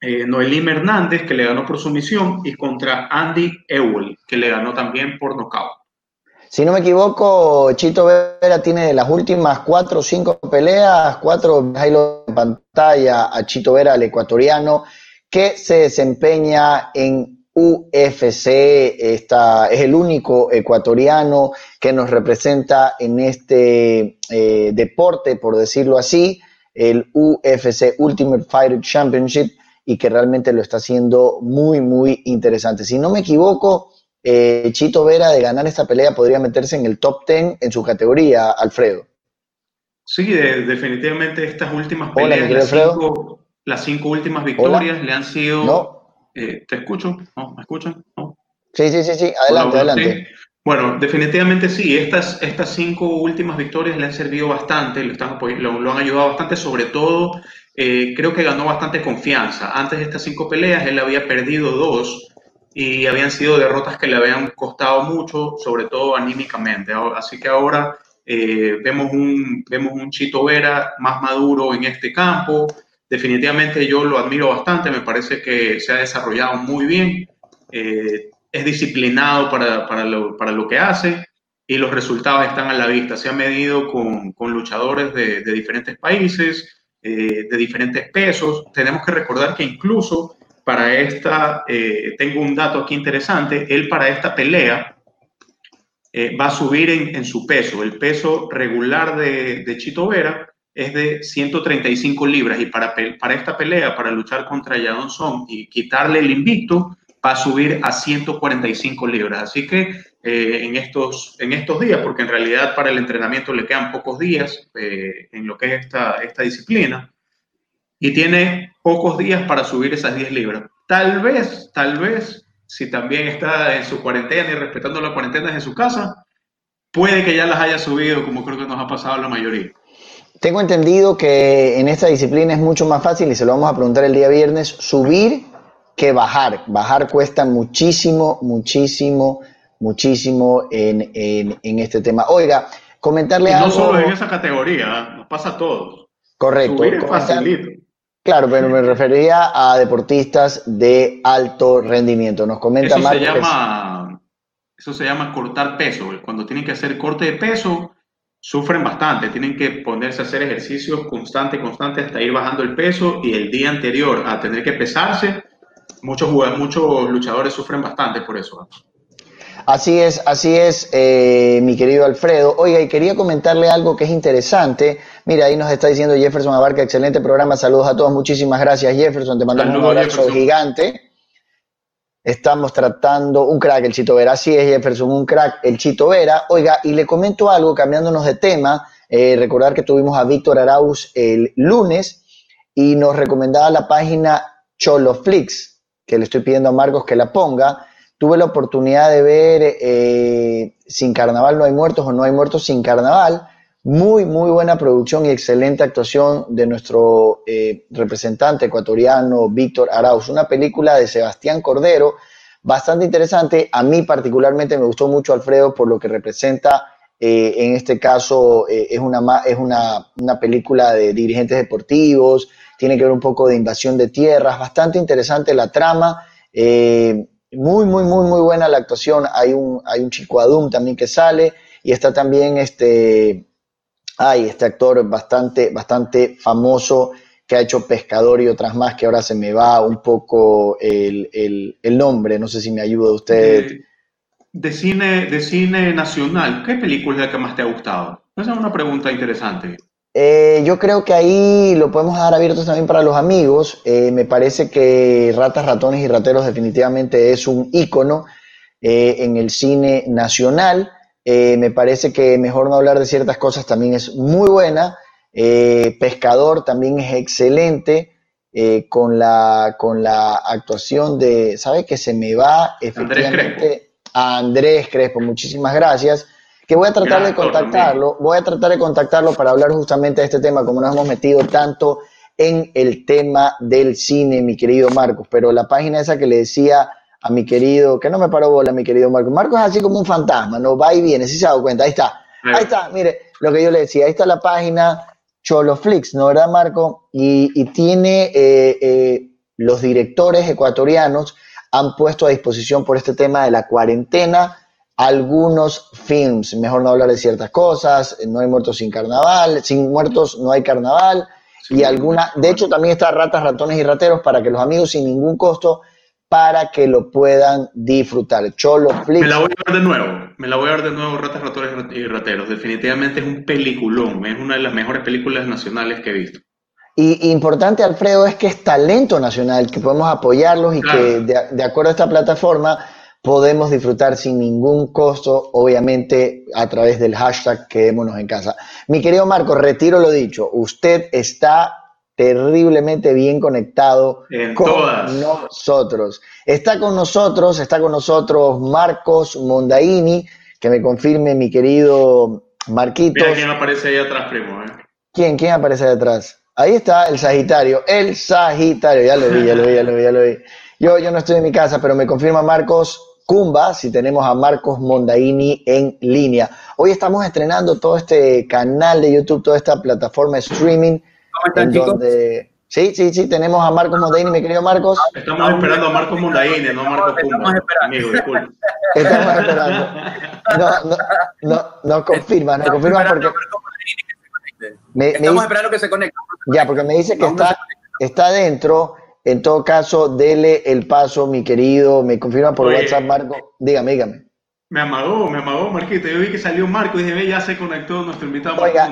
eh, Noelim Hernández, que le ganó por sumisión, y contra Andy Ewell, que le ganó también por nocaut. Si no me equivoco, Chito Vera tiene las últimas cuatro o cinco peleas, cuatro, en pantalla, a Chito Vera, el ecuatoriano, que se desempeña en UFC está, es el único ecuatoriano que nos representa en este eh, deporte, por decirlo así, el UFC Ultimate Fighter Championship y que realmente lo está haciendo muy, muy interesante. Si no me equivoco, eh, Chito Vera de ganar esta pelea podría meterse en el top 10 en su categoría, Alfredo. Sí, definitivamente estas últimas peleas, las, cinco, las, cinco, últimas victorias le han sido... No eh, ¿Te escucho? ¿No? ¿Me escuchan? ¿No? Sí, sí, sí, sí. Adelante, adelante. Bueno, definitivamente sí. Estas, estas cinco últimas victorias le han servido bastante, lo, están, lo, lo han ayudado bastante, sobre todo eh, creo que ganó bastante confianza. Antes de estas cinco peleas, él había perdido dos y habían sido derrotas que le habían costado mucho, sobre todo anímicamente. Así que ahora eh, vemos, un, vemos un Chito Vera más maduro en este campo, definitivamente yo lo admiro bastante, me parece que se ha desarrollado muy bien, eh, es disciplinado para, para, lo, para, lo, que hace y los resultados están a la vista. Se ha medido con, con luchadores de, de, diferentes países, eh, de diferentes pesos. Tenemos que recordar que incluso para esta, eh, tengo un dato aquí interesante, él para esta pelea eh, va a subir en, en, su peso. El peso regular de, de Chito Vera es de 135 libras y para, para esta pelea, para luchar contra Yadon Song y quitarle el invicto, va a subir a 145 libras. Así que eh, en, estos, en estos días, porque en realidad para el entrenamiento le quedan pocos días eh, en lo que es esta, esta disciplina, y tiene pocos días para subir esas 10 libras. Tal vez, tal vez, si también está en su cuarentena y respetando la cuarentena en su casa, puede que ya las haya subido, como creo que nos ha pasado la mayoría. Tengo entendido que en esta disciplina es mucho más fácil, y se lo vamos a preguntar el día viernes, subir que bajar. Bajar cuesta muchísimo, muchísimo, muchísimo en, este tema. Oiga, comentarle algo... No solo en esa categoría, nos pasa a todos. Correcto. Subir es facilito. Claro, pero me refería a deportistas de alto rendimiento. Nos comenta eso Se llama, eso se llama cortar peso. Cuando tienen que hacer corte de peso, sufren bastante. Tienen que ponerse a hacer ejercicios constante, constante hasta ir bajando el peso y el día anterior a tener que pesarse, muchos, muchos luchadores sufren bastante por eso. Así es, así es, eh, mi querido Alfredo. Oiga, y quería comentarle algo que es interesante. Mira, ahí nos está diciendo Jefferson Abarca, excelente programa. Saludos a todos, muchísimas gracias, Jefferson. Te mandamos un abrazo gigante. Estamos tratando un crack, el Chito Vera. Así es, Jefferson, un crack, el Chito Vera. Oiga, y le comento algo, cambiándonos de tema. Eh, recordar que tuvimos a Víctor Arauz el lunes y nos recomendaba la página Choloflix, que le estoy pidiendo a Marcos que la ponga. Tuve la oportunidad de ver eh, Sin Carnaval no hay muertos o No hay muertos sin Carnaval. Muy, muy buena producción y excelente actuación de nuestro eh, representante ecuatoriano Víctor Arauz. Una película de Sebastián Cordero, bastante interesante. A mí particularmente me gustó mucho Alfredo por lo que representa. Eh, en este caso es, una, es una, una película de dirigentes deportivos, tiene que ver un poco de invasión de tierras, bastante interesante la trama. Muy, muy, muy, muy buena la actuación. Hay un, hay un chico Adum también que sale y está también este, hay este actor bastante, bastante famoso que ha hecho Pescador y otras más, que ahora se me va un poco el, nombre, no sé si me ayuda usted. De, cine, de cine nacional, ¿qué película es la que más te ha gustado? Esa es una pregunta interesante. Eh, yo creo que ahí lo podemos dejar abierto también para los amigos. Eh, me parece que Ratas, Ratones y Rateros definitivamente es un ícono eh, en el cine nacional. Me parece que mejor no hablar de ciertas cosas también es muy buena. Pescador también es excelente. con, la, con la actuación de, ¿sabe que se me va efectivamente? A Andrés Crespo, muchísimas gracias que voy a tratar de contactarlo, voy a tratar de contactarlo para hablar justamente de este tema, como nos hemos metido tanto en el tema del cine, mi querido Marcos, pero la página esa que le decía a mi querido, que no me paró bola, mi querido Marcos, Marcos es así como un fantasma, no va y viene, si se ha dado cuenta, ahí está, ahí está, mire, lo que yo le decía, ahí está la página Choloflix, ¿no verdad, Marco? Y, tiene eh, eh, los directores ecuatorianos han puesto a disposición por este tema de la cuarentena algunos films, mejor no hablar de ciertas cosas, no hay muertos sin carnaval, sin muertos no hay carnaval, y alguna, de hecho también está Ratas, Ratones y Rateros para que los amigos sin ningún costo, para que lo puedan disfrutar. Cholo Flix. Me la voy a ver de nuevo, me la voy a ver de nuevo Ratas, Ratones y Rateros, definitivamente es un peliculón, es una de las mejores películas nacionales que he visto. Y importante, Alfredo, es que es talento nacional, que podemos apoyarlos y que de acuerdo a esta plataforma podemos disfrutar sin ningún costo, obviamente a través del hashtag Quedémonos en casa. Mi querido Marco, retiro lo dicho, usted está terriblemente bien conectado con nosotros. Está con nosotros, está con nosotros Marcos Mondaini, que me confirme mi querido Marquito. Mira quién aparece ahí atrás, primo. ¿eh? ¿Quién? ¿Quién aparece ahí atrás? Ahí está el Sagitario, el Sagitario, ya lo vi, ya lo vi, ya lo vi, ya lo vi. Yo, yo no estoy en mi casa, pero me confirma Marcos, Cumba, si tenemos a Marcos Mondaini en línea. Hoy estamos estrenando todo este canal de YouTube, toda esta plataforma de streaming. ¿Cómo están, chicos? Sí, sí, sí, tenemos a Marcos Mondaini, mi querido Marcos. Estamos esperando a Marcos Mondaini, no a Marcos Cumba. Amigo, disculpe. Estamos esperando. No, no, no, no confirma, no confirma porque... estamos esperando que se conecte. Ya, porque me dice que está, está dentro en todo caso, dele el paso, mi querido. Me confirma por WhatsApp, Marco. Dígame, dígame. Me amagó, me amagó, Marquito. Yo vi que salió Marco y dije, ve, ya se conectó nuestro invitado Oiga,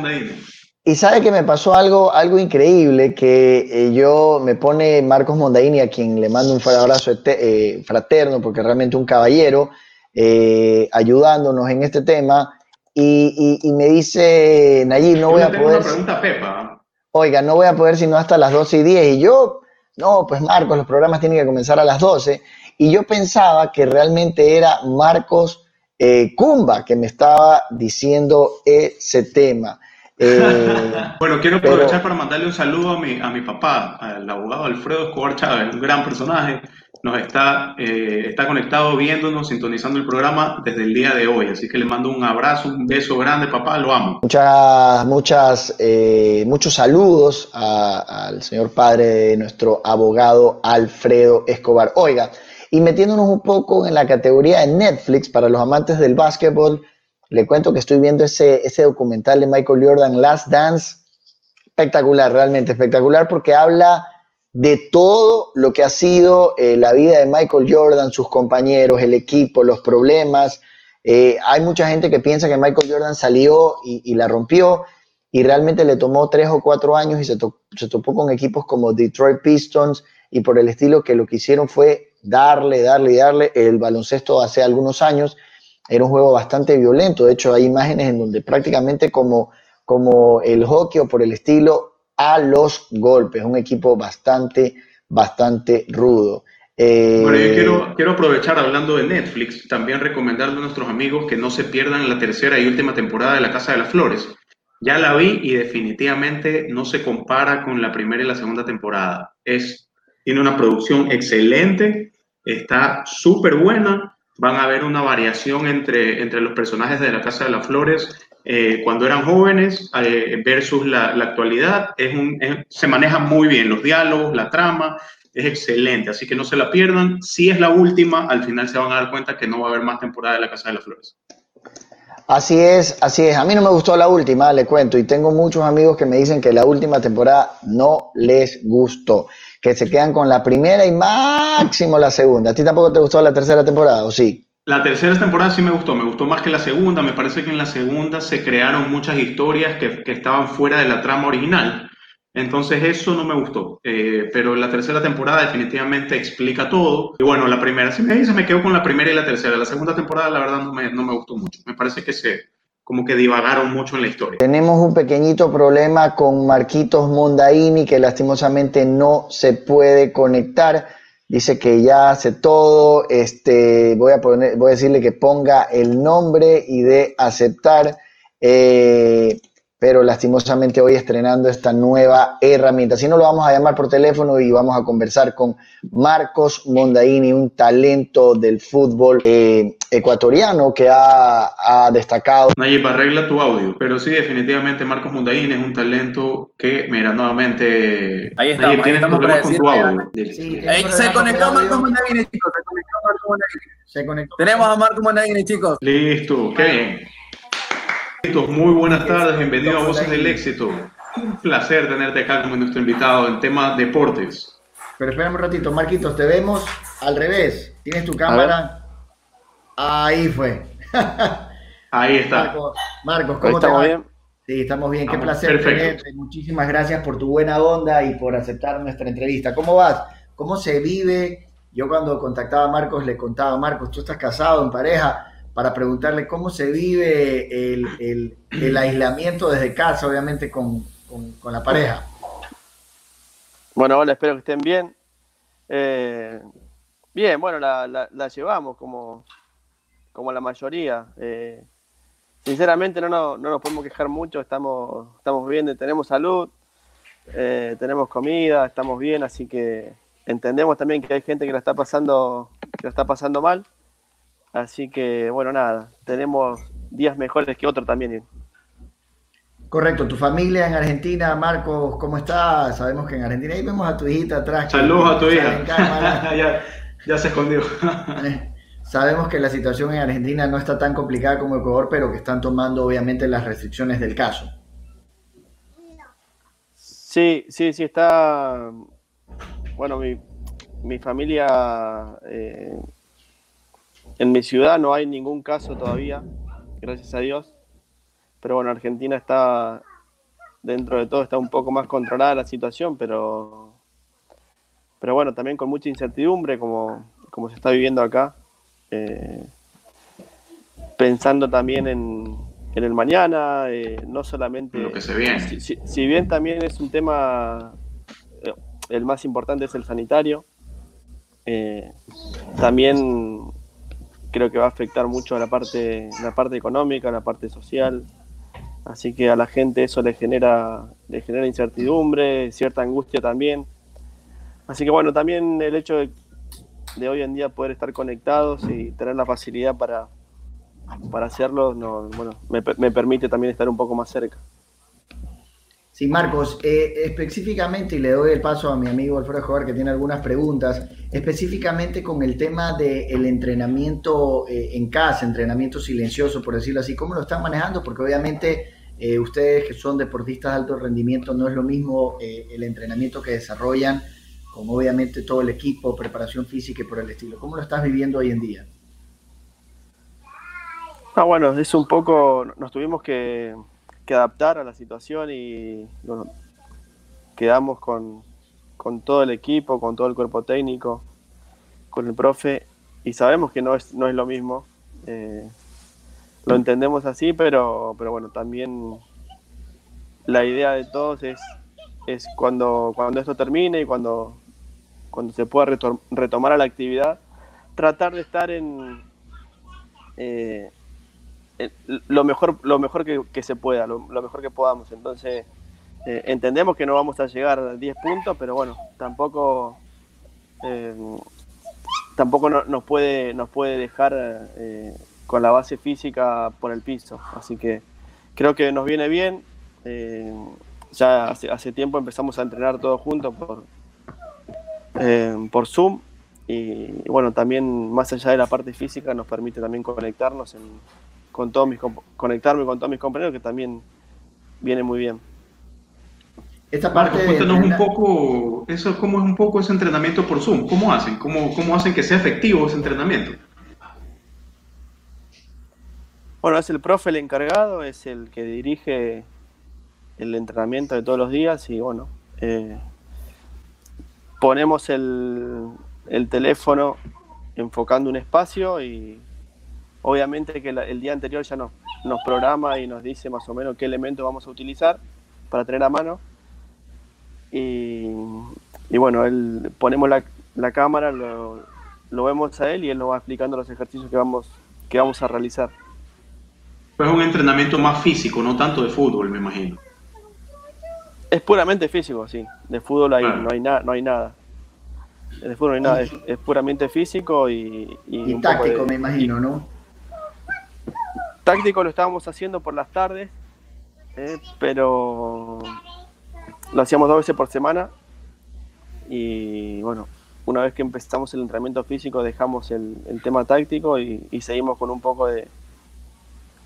Y sabe que me pasó algo, algo increíble, que eh, yo me pone Marcos Mondaini, a quien le mando un abrazo eh, fraterno, porque realmente un caballero, eh, ayudándonos en este tema. Y, y, me dice, Nayib, no voy a poder. Una pregunta, Pepa. Oiga, no voy a poder sino hasta las 12 y 10. Y yo, no, pues Marcos, los programas tienen que comenzar a las 12. Y yo pensaba que realmente era Marcos Cumba que me estaba diciendo ese tema. Eh, bueno, quiero aprovechar para mandarle un saludo a mi, a mi papá, al abogado Alfredo Escobar Chávez, un gran personaje. Nos está, eh, está conectado viéndonos, sintonizando el programa desde el día de hoy. Así que le mando un abrazo, un beso grande, papá, lo amo. Muchas, muchas, eh, muchos saludos al señor padre de nuestro abogado Alfredo Escobar. Oiga, y metiéndonos un poco en la categoría de Netflix para los amantes del básquetbol, le cuento que estoy viendo ese, ese documental de Michael Jordan, Last Dance, espectacular, realmente espectacular, porque habla de todo lo que ha sido eh, la vida de Michael Jordan, sus compañeros, el equipo, los problemas. Eh, hay mucha gente que piensa que Michael Jordan salió y, la rompió y realmente le tomó tres o cuatro años y se, se topó con equipos como Detroit Pistons y por el estilo que lo que hicieron fue darle, darle darle. El baloncesto hace algunos años era un juego bastante violento. De hecho, hay imágenes en donde prácticamente como, como el hockey o por el estilo a los golpes. Un equipo bastante, bastante rudo. Eh, bueno, yo quiero, quiero aprovechar hablando de Netflix, también recomendarle a nuestros amigos que no se pierdan la tercera y última temporada de La Casa de las Flores. Ya la vi y definitivamente no se compara con la primera y la segunda temporada. Es, tiene una producción excelente, está súper buena van a ver una variación entre, entre los personajes de la Casa de las Flores eh, cuando eran jóvenes eh, versus la, la actualidad. Es un, se maneja muy bien los diálogos, la trama, es excelente, así que no se la pierdan. Si es la última, al final se van a dar cuenta que no va a haber más temporada de la Casa de las Flores. Así es, así es. A mí no me gustó la última, le cuento, y tengo muchos amigos que me dicen que la última temporada no les gustó se quedan con la primera y máximo la segunda. ¿A ti tampoco te gustó la tercera temporada o sí? La tercera temporada sí me gustó, me gustó más que la segunda. Me parece que en la segunda se crearon muchas historias que, que estaban fuera de la trama original. Entonces eso no me gustó. Eh, pero la tercera temporada definitivamente explica todo. Y bueno, la primera, si me dice, me quedo con la primera y la tercera. La segunda temporada la verdad no me, no me gustó mucho. Me parece que se, como que divagaron mucho en la historia. Tenemos un pequeñito problema con Marquitos Mondaini que lastimosamente no se puede conectar. Dice que ya hace todo. Este, voy a poner, voy a decirle que ponga el nombre y de aceptar. Eh, pero lastimosamente hoy estrenando esta nueva herramienta. Si no, lo vamos a llamar por teléfono y vamos a conversar con Marcos Mondaini, un talento del fútbol eh, ecuatoriano que ha, destacado. Nayib, arregla tu audio, pero sí, definitivamente Marcos Mondaini es un talento que, mira, nuevamente... Ahí está, Nayib, tienes problemas con tu audio. se conectó Marcos Mondaini, chicos, se conectó Marcos Mondaini. Se conectó. Tenemos a Marcos Mondaini, chicos. Listo, qué bien. Muy buenas tardes, bienvenido a Voces del Éxito. Un placer tenerte acá como nuestro invitado en tema deportes. Pero espérame un ratito, Marquitos, te vemos al revés. Tienes tu cámara. Ahí fue. Ahí está. Marcos, ¿cómo estamos bien? Sí, estamos bien. Qué placer tenerte. Muchísimas gracias por tu buena onda y por aceptar nuestra entrevista. ¿Cómo vas? ¿Cómo se vive? Yo cuando contactaba a Marcos le contaba, Marcos, tú estás casado, en pareja para preguntarle cómo se vive el, aislamiento desde casa, obviamente con, la pareja. Bueno, hola, espero que estén bien. Eh, bien, bueno, la, llevamos como, como la mayoría. Eh, sinceramente no, no, nos podemos quejar mucho, estamos, estamos bien, tenemos salud, eh, tenemos comida, estamos bien, así que entendemos también que hay gente que la está pasando, que la está pasando mal. Así que, bueno, nada, tenemos días mejores que otros también. Correcto, tu familia en Argentina, Marcos, ¿cómo estás? Sabemos que en Argentina, ahí vemos a tu hijita atrás. Saludos a tu hija. ya, se escondió. Eh, sabemos que la situación en Argentina no está tan complicada como Ecuador, pero que están tomando obviamente las restricciones del caso. Sí, sí, sí, está. Bueno, mi, mi familia eh, en mi ciudad no hay ningún caso todavía, gracias a Dios. Pero bueno, Argentina está, dentro de todo, está un poco más controlada la situación, pero, pero bueno, también con mucha incertidumbre, como, como se está viviendo acá. Eh, pensando también en, el mañana, eh, no solamente... Lo que se viene. Si, bien también es un tema... Eh, el más importante es el sanitario. Eh, también creo que va a afectar mucho a la parte, la parte económica, la parte social. Así que a la gente eso le genera, le genera incertidumbre, cierta angustia también. Así que bueno, también el hecho de, de hoy en día poder estar conectados y tener la facilidad para, para hacerlo, no, bueno, me, me permite también estar un poco más cerca. Sí, Marcos, eh, específicamente, y le doy el paso a mi amigo Alfredo Jovar que tiene algunas preguntas, específicamente con el tema del entrenamiento eh, en casa, entrenamiento silencioso, por decirlo así, ¿cómo lo están manejando? Porque obviamente eh, ustedes que son deportistas de alto rendimiento, no es lo mismo el entrenamiento que desarrollan con obviamente todo el equipo, preparación física y por el estilo. ¿Cómo lo estás viviendo hoy en día? Ah, bueno, es un poco, nos tuvimos que que adaptar a la situación y quedamos con, todo el equipo, con todo el cuerpo técnico, con el profe y sabemos que no es, no es lo mismo. Eh, lo entendemos así, pero, pero bueno, también la idea de todos es, es cuando, cuando esto termine y cuando, cuando se pueda retomar a la actividad, tratar de estar en, eh, lo mejor, lo mejor que, se pueda, lo, mejor que podamos. Entonces, eh, entendemos que no vamos a llegar a 10 puntos, pero bueno, tampoco, eh, tampoco nos, puede, nos puede dejar con la base física por el piso. Así que creo que nos viene bien. ya hace, hace, tiempo empezamos a entrenar todos juntos por, por Zoom. Y, bueno, también más allá de la parte física nos permite también conectarnos en, con todos mis conectarme con todos mis compañeros que también viene muy bien. Esta parte cuéntanos un poco eso cómo es un poco ese entrenamiento por Zoom, cómo hacen, cómo, cómo hacen que sea efectivo ese entrenamiento. Bueno, es el profe el encargado, es el que dirige el entrenamiento de todos los días y bueno, eh, ponemos el, el teléfono enfocando un espacio y Obviamente que el día anterior ya nos, nos programa y nos dice más o menos qué elemento vamos a utilizar para tener a mano. Y, bueno, él, ponemos la, cámara, lo, vemos a él y él nos va explicando los ejercicios que vamos, que vamos a realizar. Pues es un entrenamiento más físico, no tanto de fútbol, me imagino. Es puramente físico, sí. De fútbol hay, no, hay no hay nada. De fútbol no hay nada, es, puramente físico y... Y, táctico, me imagino, ¿no? Táctico lo estábamos haciendo por las tardes, eh, pero lo hacíamos dos veces por semana. Y bueno, una vez que empezamos el entrenamiento físico dejamos el, tema táctico y, seguimos con un poco de,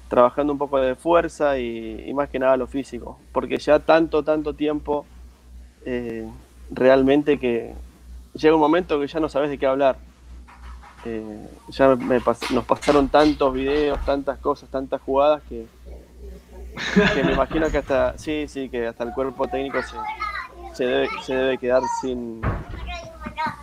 trabajando un poco de fuerza y, más que nada lo físico, porque ya tanto, tanto tiempo eh, realmente que llega un momento que ya no sabes de qué hablar. Eh, ya nos pasaron tantos videos, tantas cosas, tantas jugadas que, me imagino que hasta, sí, sí, que hasta el cuerpo técnico se, debe, quedar sin,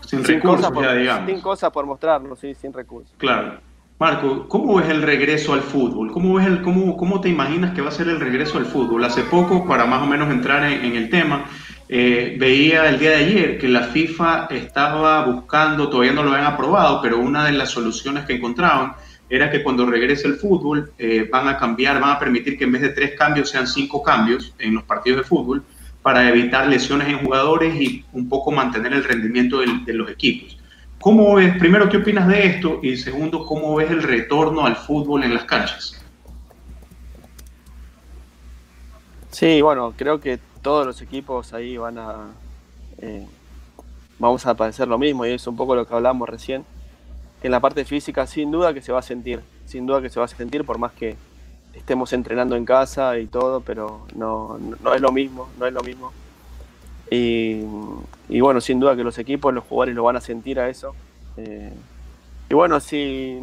sin, recursos, por, digamos. Sin cosas por mostrarlo, sí, sin recursos. Claro. Marco, ¿cómo ves el regreso al fútbol? ¿Cómo, ves el, cómo, ¿Cómo te imaginas que va a ser el regreso al fútbol? Hace poco, para más o menos entrar en el tema, eh, veía el día de ayer que la FIFA estaba buscando, todavía no lo habían aprobado, pero una de las soluciones que encontraban era que cuando regrese el fútbol eh, van a cambiar, van a permitir que en vez de tres cambios sean cinco cambios en los partidos de fútbol para evitar lesiones en jugadores y un poco mantener el rendimiento de los equipos. ¿Cómo ves, primero, qué opinas de esto? Y segundo, ¿cómo ves el retorno al fútbol en las canchas? Sí, bueno, creo que todos los equipos ahí van a. Eh, vamos a padecer lo mismo y es un poco lo que hablamos recién. En la parte física, sin duda que se va a sentir, sin duda que se va a sentir, por más que estemos entrenando en casa y todo, pero no, no es lo mismo, no es lo mismo. Y, bueno, sin duda que los equipos, los jugadores lo van a sentir a eso. Eh, y bueno, si,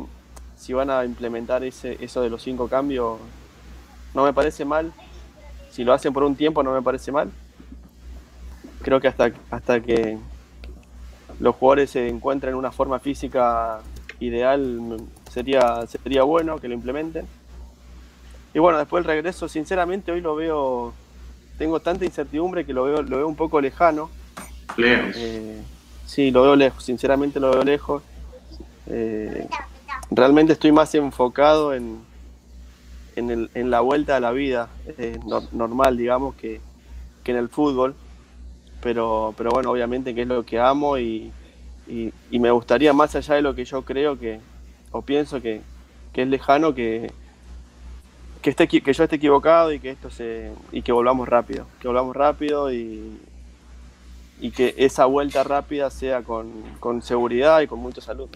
si van a implementar ese, eso de los cinco cambios, no me parece mal si lo hacen por un tiempo no me parece mal. Creo que hasta, hasta que los jugadores se encuentren en una forma física ideal sería, sería bueno que lo implementen. Y bueno, después el regreso, sinceramente hoy lo veo, tengo tanta incertidumbre que lo veo, lo veo un poco lejano. Eh, sí, lo veo lejos, sinceramente lo veo lejos. Eh, realmente estoy más enfocado en, en, la vuelta a la vida eh, normal, digamos, que, en el fútbol. Pero, pero bueno, obviamente que es lo que amo y, me gustaría, más allá de lo que yo creo que, o pienso que, es lejano, que, que, esté, que yo esté equivocado y que esto se y que volvamos rápido, que volvamos rápido y, y que esa vuelta rápida sea con seguridad y con mucha salud.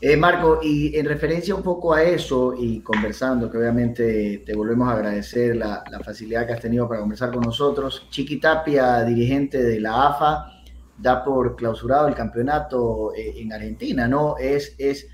Eh, Marco, y en referencia un poco a eso y conversando, que obviamente te volvemos a agradecer la, facilidad que has tenido para conversar con nosotros, Chiqui Tapia, dirigente de la AFA, da por clausurado el campeonato eh, en Argentina, ¿no? Es, es,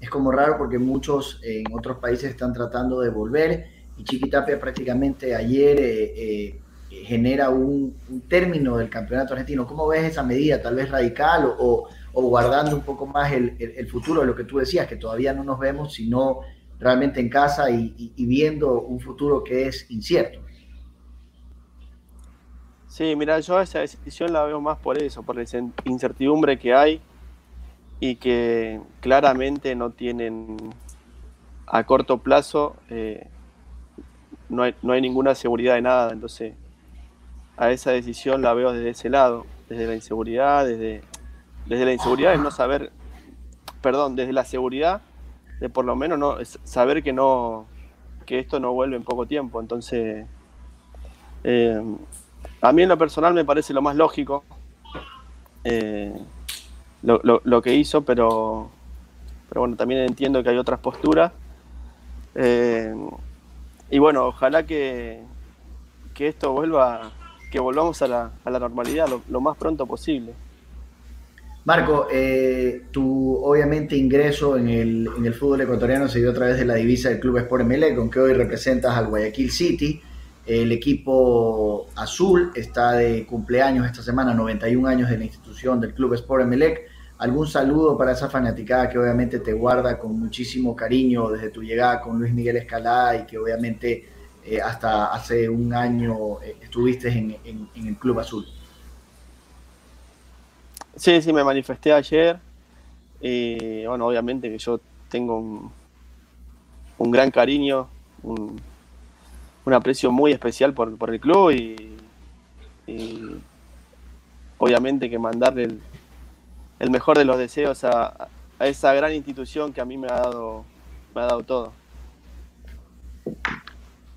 es como raro porque muchos en otros países están tratando de volver y Chiqui Tapia prácticamente ayer eh, genera un, término del campeonato argentino. ¿Cómo ves esa medida? ¿Tal vez radical o guardando un poco más el, el, futuro de lo que tú decías, que todavía no nos vemos, sino realmente en casa y, viendo un futuro que es incierto. Sí, mira, yo esa decisión la veo más por eso, por la incertidumbre que hay y que claramente no tienen a corto plazo, eh, no, hay, no hay ninguna seguridad de nada, entonces a esa decisión la veo desde ese lado, desde la inseguridad, desde desde la inseguridad es no saber, perdón, desde la seguridad de por lo menos no saber que no que esto no vuelve en poco tiempo. Entonces, eh, a mí en lo personal me parece lo más lógico eh, lo, que hizo, pero, pero bueno, también entiendo que hay otras posturas. Eh, y bueno, ojalá que, que esto vuelva, que volvamos a la, a la normalidad lo más pronto posible. Marco, eh, tu obviamente ingreso en el, fútbol ecuatoriano se dio a través de la divisa del Club Sport MLE, con que hoy representas al Guayaquil City. El equipo azul está de cumpleaños esta semana, 91 años de la institución del Club Sport Emelec. ¿Algún saludo para esa fanaticada que obviamente te guarda con muchísimo cariño desde tu llegada con Luis Miguel Escalá y que obviamente eh, hasta hace un año eh, estuviste en el Club Azul? Sí, sí, me manifesté ayer. Y bueno, obviamente que yo tengo un, gran cariño, un, aprecio muy especial por, el club y, obviamente que mandarle el, mejor de los deseos a, a, esa gran institución que a mí me ha dado, me ha dado todo.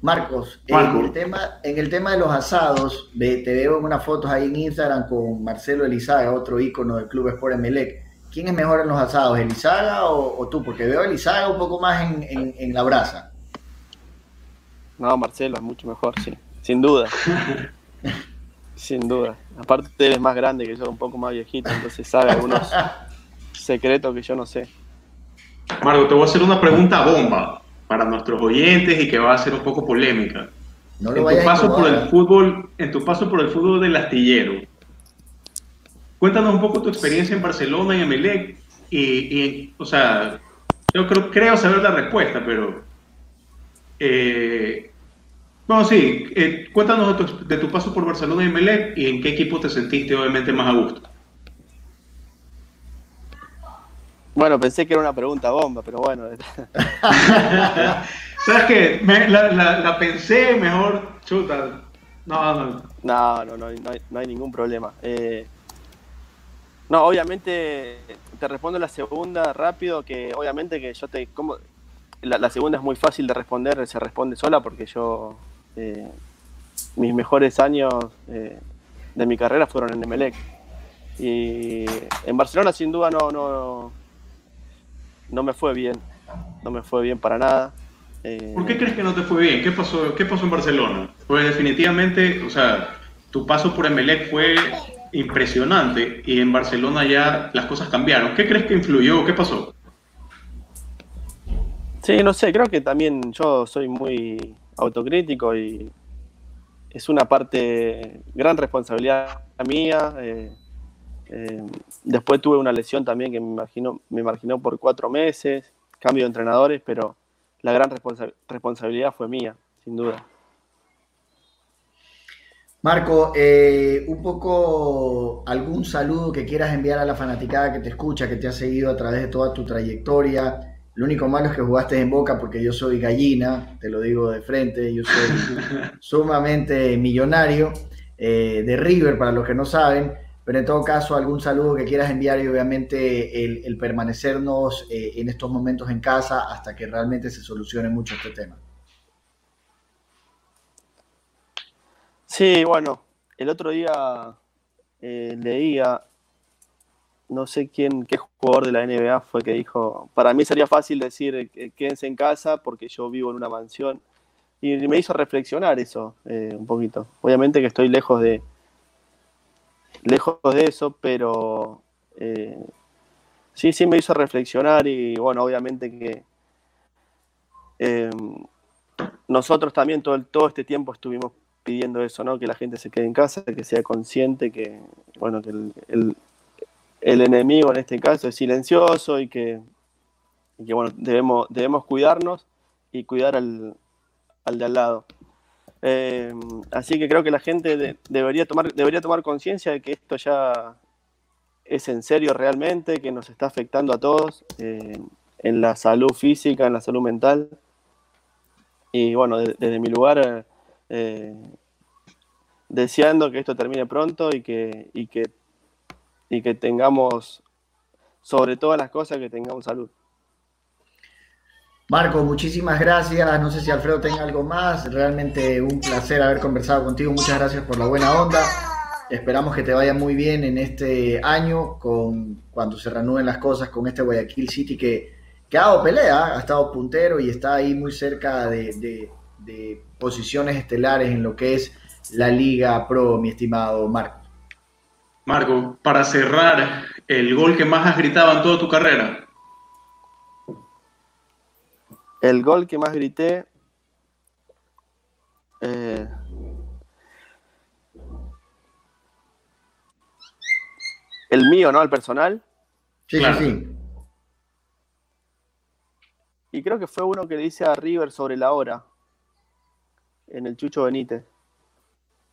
Marcos, En, el tema, en el tema de los asados, te veo en unas fotos ahí en Instagram con Marcelo Elizaga, otro ícono del Club Sport Emelec. ¿Quién es mejor en los asados, Elizaga o, tú? Porque veo a Elizaga un poco más en, la brasa. No, Marcelo es mucho mejor, sí, sin duda. sin duda. Aparte, él es más grande que yo, un poco más viejito, entonces sabe algunos secretos que yo no sé. Marco, te voy a hacer una pregunta bomba para nuestros oyentes y que va a ser un poco polémica. en tu paso por el fútbol, en tu paso por el fútbol del astillero, cuéntanos un poco tu experiencia en Barcelona y en Melec y, o sea, yo creo, creo saber la respuesta, pero eh, bueno, sí, eh, cuéntanos de tu, de tu, paso por Barcelona y Melec y en qué equipo te sentiste obviamente más a gusto. Bueno, pensé que era una pregunta bomba, pero bueno. ¿Sabes qué? la, pensé mejor, chuta. No, no. No, no, no, no, hay, ningún problema. Eh, no, obviamente te respondo la segunda rápido, que obviamente que yo te... Como, la, segunda es muy fácil de responder, se responde sola porque yo... Eh, mis mejores años eh, de mi carrera fueron en Emelec. Y en Barcelona sin duda no, no, no me fue bien, no me fue bien para nada. Eh, ¿Por qué crees que no te fue bien? ¿Qué pasó, qué pasó en Barcelona? Pues definitivamente, o sea, tu paso por Emelec fue impresionante y en Barcelona ya las cosas cambiaron. ¿Qué crees que influyó? ¿Qué pasó? Sí, no sé, creo que también yo soy muy autocrítico y es una parte, gran responsabilidad mía. Eh, eh, después tuve una lesión también que me imaginó, me imaginó por cuatro meses, cambio de entrenadores, pero la gran responsabilidad fue mía, sin duda. Marco, eh, un poco algún saludo que quieras enviar a la fanaticada que te escucha, que te ha seguido a través de toda tu trayectoria. Lo único malo es que jugaste en Boca porque yo soy gallina, te lo digo de frente, yo soy sumamente millonario eh, de River, para los que no saben, pero en todo caso algún saludo que quieras enviar y obviamente el, permanecernos eh, en estos momentos en casa hasta que realmente se solucione mucho este tema. Sí, bueno, el otro día eh, leía, no sé quién, qué jugador de la NBA fue que dijo, para mí sería fácil decir eh, quédense en casa porque yo vivo en una mansión. Y me hizo reflexionar eso eh, un poquito. Obviamente que estoy lejos de, lejos de eso, pero sí, sí me hizo reflexionar y bueno, obviamente que nosotros también todo, todo este tiempo estuvimos pidiendo eso, ¿no? Que la gente se quede en casa, que sea consciente que, bueno, que el, enemigo en este caso es silencioso y que, bueno, debemos, debemos cuidarnos y cuidar al, de al lado. Eh, así que creo que la gente debería tomar, debería tomar conciencia de que esto ya es en serio realmente, que nos está afectando a todos eh, en la salud física, en la salud mental. Y bueno, desde mi lugar eh, deseando que esto termine pronto y que, y que, y que tengamos, sobre todas las cosas, que tengamos salud. Marco, muchísimas gracias. No sé si Alfredo tenga algo más. Realmente un placer haber conversado contigo. Muchas gracias por la buena onda. Esperamos que te vaya muy bien en este año con cuando se reanuden las cosas con este Guayaquil City que, que ha dado pelea, ha estado puntero y está ahí muy cerca de de posiciones estelares en lo que es la Liga Pro, mi estimado Marco. Marco, para cerrar, el gol que más has gritado en toda tu carrera. El gol que más grité. Eh, el mío, ¿no? El personal. Sí, sí, sí. Y creo que fue uno que le hice a River sobre la hora en el Chucho Benítez,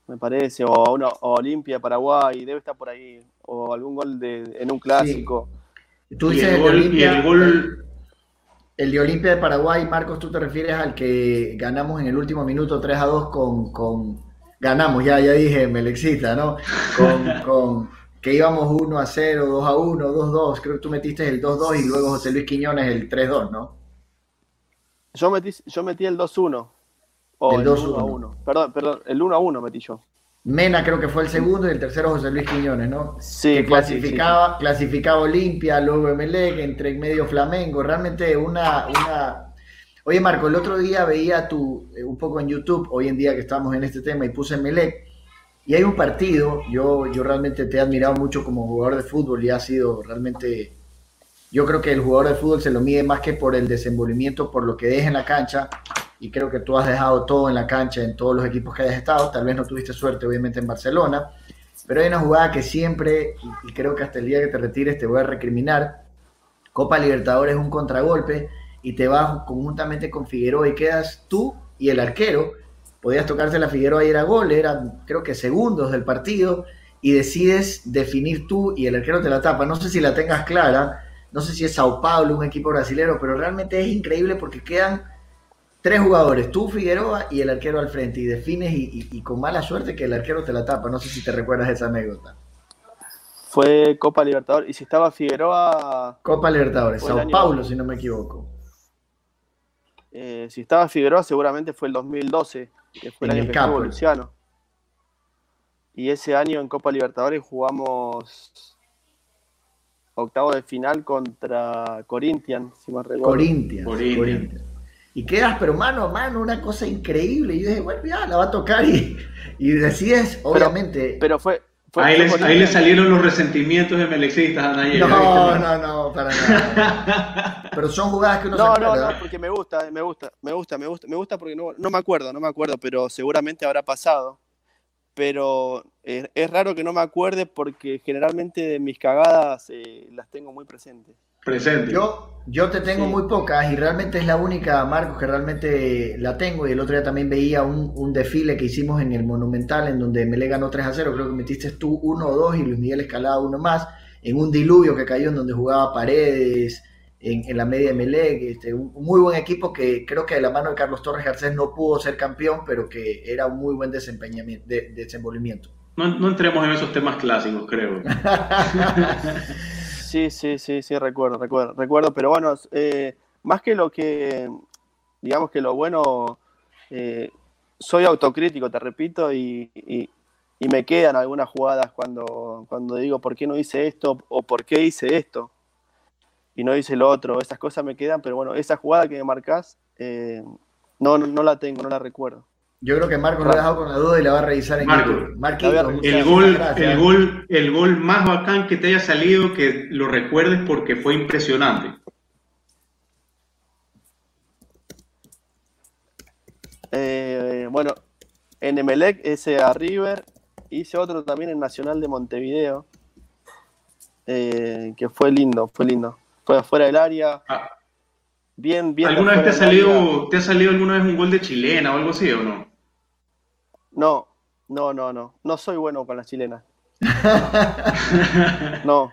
me parece, o a una Olimpia Paraguay, debe estar por ahí, o algún gol de, en un clásico. Tú dices el, Olimpia, el, gol... el, de Olimpia de Paraguay, Marcos, tú te refieres al que ganamos en el último minuto 3 a 2 con, con ganamos, ya, ya dije, Melexita, ¿no? Con, con que íbamos 1 a 0, 2 a 1, 2 a 2, creo que tú metiste el 2 a 2 y luego José Luis Quiñones el 3 a 2, ¿no? Yo metí, yo metí el 2 a 1. O el, 2 a 1. Perdón, perdón, el 1 a 1 metí yo. Mena creo que fue el segundo y el tercero José Luis Quiñones, ¿no? Sí, que clasificaba, clasificaba Olimpia, luego Emelec, entre en medio Flamengo, realmente una, una... Oye Marco, el otro día veía tu, eh, un poco en YouTube, hoy en día que estamos en este tema, y puse Emelec, y hay un partido, yo, yo realmente te he admirado mucho como jugador de fútbol y ha sido realmente, yo creo que el jugador de fútbol se lo mide más que por el desenvolvimiento, por lo que deja en la cancha, y creo que tú has dejado todo en la cancha en todos los equipos que hayas estado. Tal vez no tuviste suerte, obviamente, en Barcelona, pero hay una jugada que siempre, y creo que hasta el día que te retires te voy a recriminar. Copa Libertadores es un contragolpe y te vas conjuntamente con Figueroa y quedas tú y el arquero. Podías tocarse la Figueroa y era gol, eran creo que segundos del partido y decides definir tú y el arquero te la tapa. No sé si la tengas clara, no sé si es Sao Paulo, un equipo brasilero, pero realmente es increíble porque quedan tres jugadores, tú, Figueroa y el arquero al frente, y defines y, con mala suerte que el arquero te la tapa. No sé si te recuerdas esa anécdota. Fue Copa Libertadores. ¿Y si estaba Figueroa? Copa Libertadores, Sao Paulo, si no me equivoco. Eh, si estaba Figueroa, seguramente fue el 2012, que fue el año que estuvo Luciano. Y ese año en Copa Libertadores jugamos octavo de final contra Corinthians, si me recuerdo. Corinthians. Corinthians y quedas, pero mano a mano, una cosa increíble. Y yo dije, bueno, ya la va a tocar y, y decides, obviamente. Pero, fue. ahí, le salieron los resentimientos de Melexistas a Nayeli. No, no, no, para nada. pero son jugadas que uno no, se No, no, porque me gusta, me gusta, me gusta, me gusta, me gusta porque no, no me acuerdo, no me acuerdo, pero seguramente habrá pasado. pero es, raro que no me acuerde porque generalmente mis cagadas eh, las tengo muy presentes. Presente. Yo, yo te tengo muy pocas y realmente es la única, Marcos, que realmente la tengo. Y el otro día también veía un, desfile que hicimos en el Monumental en donde me le ganó 3 a 0. Creo que metiste tú uno o dos y Luis Miguel Escalada uno más. En un diluvio que cayó en donde jugaba Paredes, en, la media de Melec. Este, un, muy buen equipo que creo que de la mano de Carlos Torres Garcés no pudo ser campeón, pero que era un muy buen desempeñamiento, de, desenvolvimiento. No, no entremos en esos temas clásicos, creo. Sí, sí, sí, sí, recuerdo, recuerdo, recuerdo, pero bueno, eh, más que lo que, digamos que lo bueno, eh, soy autocrítico, te repito, y, me quedan algunas jugadas cuando, cuando digo por qué no hice esto o por qué hice esto y no hice lo otro, esas cosas me quedan, pero bueno, esa jugada que me marcas, eh, no, no la tengo, no la recuerdo. Yo creo que Marco lo ha dejado con la duda y la va a revisar en YouTube. el, gol, el, gol, el gol más bacán que te haya salido, que lo recuerdes porque fue impresionante. Eh, bueno, en Emelec, ese a River, hice otro también en Nacional de Montevideo, eh, que fue lindo, fue lindo. Fue afuera del área. Ah. Bien, bien. ¿Alguna vez te ha, salido, te ha salido alguna vez un gol de chilena o algo así o no? No, no, no, no. No soy bueno con las chilenas. no.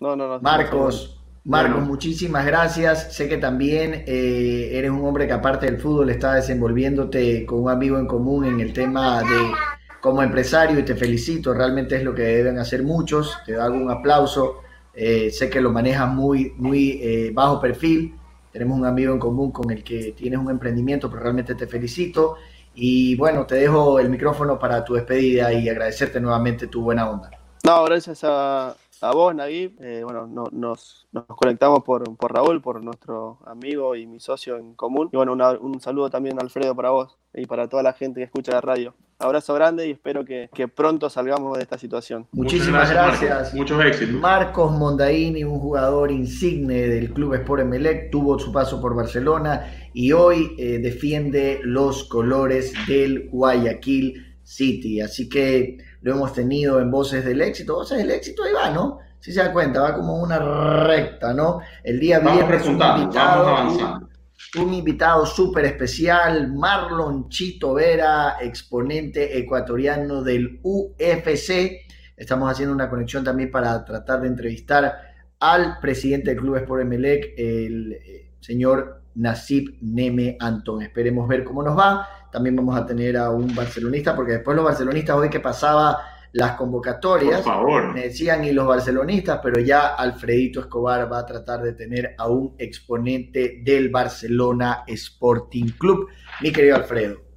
No, no, no. Marcos, Marcos, muchísimas gracias. Sé que también eh, eres un hombre que aparte del fútbol está desenvolviéndote con un amigo en común en el tema de como empresario y te felicito. Realmente es lo que deben hacer muchos. Te hago un aplauso. Eh, sé que lo manejas muy, muy eh, bajo perfil. Tenemos un amigo en común con el que tienes un emprendimiento, pero realmente te felicito. Y bueno, te dejo el micrófono para tu despedida y agradecerte nuevamente tu buena onda. No, gracias a, a vos, Nagui. Eh, bueno, nos, nos, conectamos por, por, Raúl, por nuestro amigo y mi socio en común. Y bueno, un saludo también, Alfredo, para vos y para toda la gente que escucha la radio. Abrazo grande y espero que, pronto salgamos de esta situación. Muchísimas gracias. Muchos éxitos. Marcos Mondaini, un jugador insigne del Club Sport Emelec, tuvo su paso por Barcelona y hoy eh, defiende los colores del Guayaquil City. Así que lo hemos tenido en Voces del Éxito. Voces del Éxito, ahí va, ¿no? Si se da cuenta, va como una recta, ¿no? El día viernes un invitado, un invitado súper especial, Marlon Chito Vera, exponente ecuatoriano del UFC. Estamos haciendo una conexión también para tratar de entrevistar al presidente del Club Sport Emelec, el eh, señor Nasib Neme Antón. Esperemos ver cómo nos va. También vamos a tener a un barcelonista, porque después los barcelonistas hoy que pasaba las convocatorias. Me decían y los barcelonistas, pero ya Alfredito Escobar va a tratar de tener a un exponente del Barcelona Sporting Club. Mi querido Alfredo.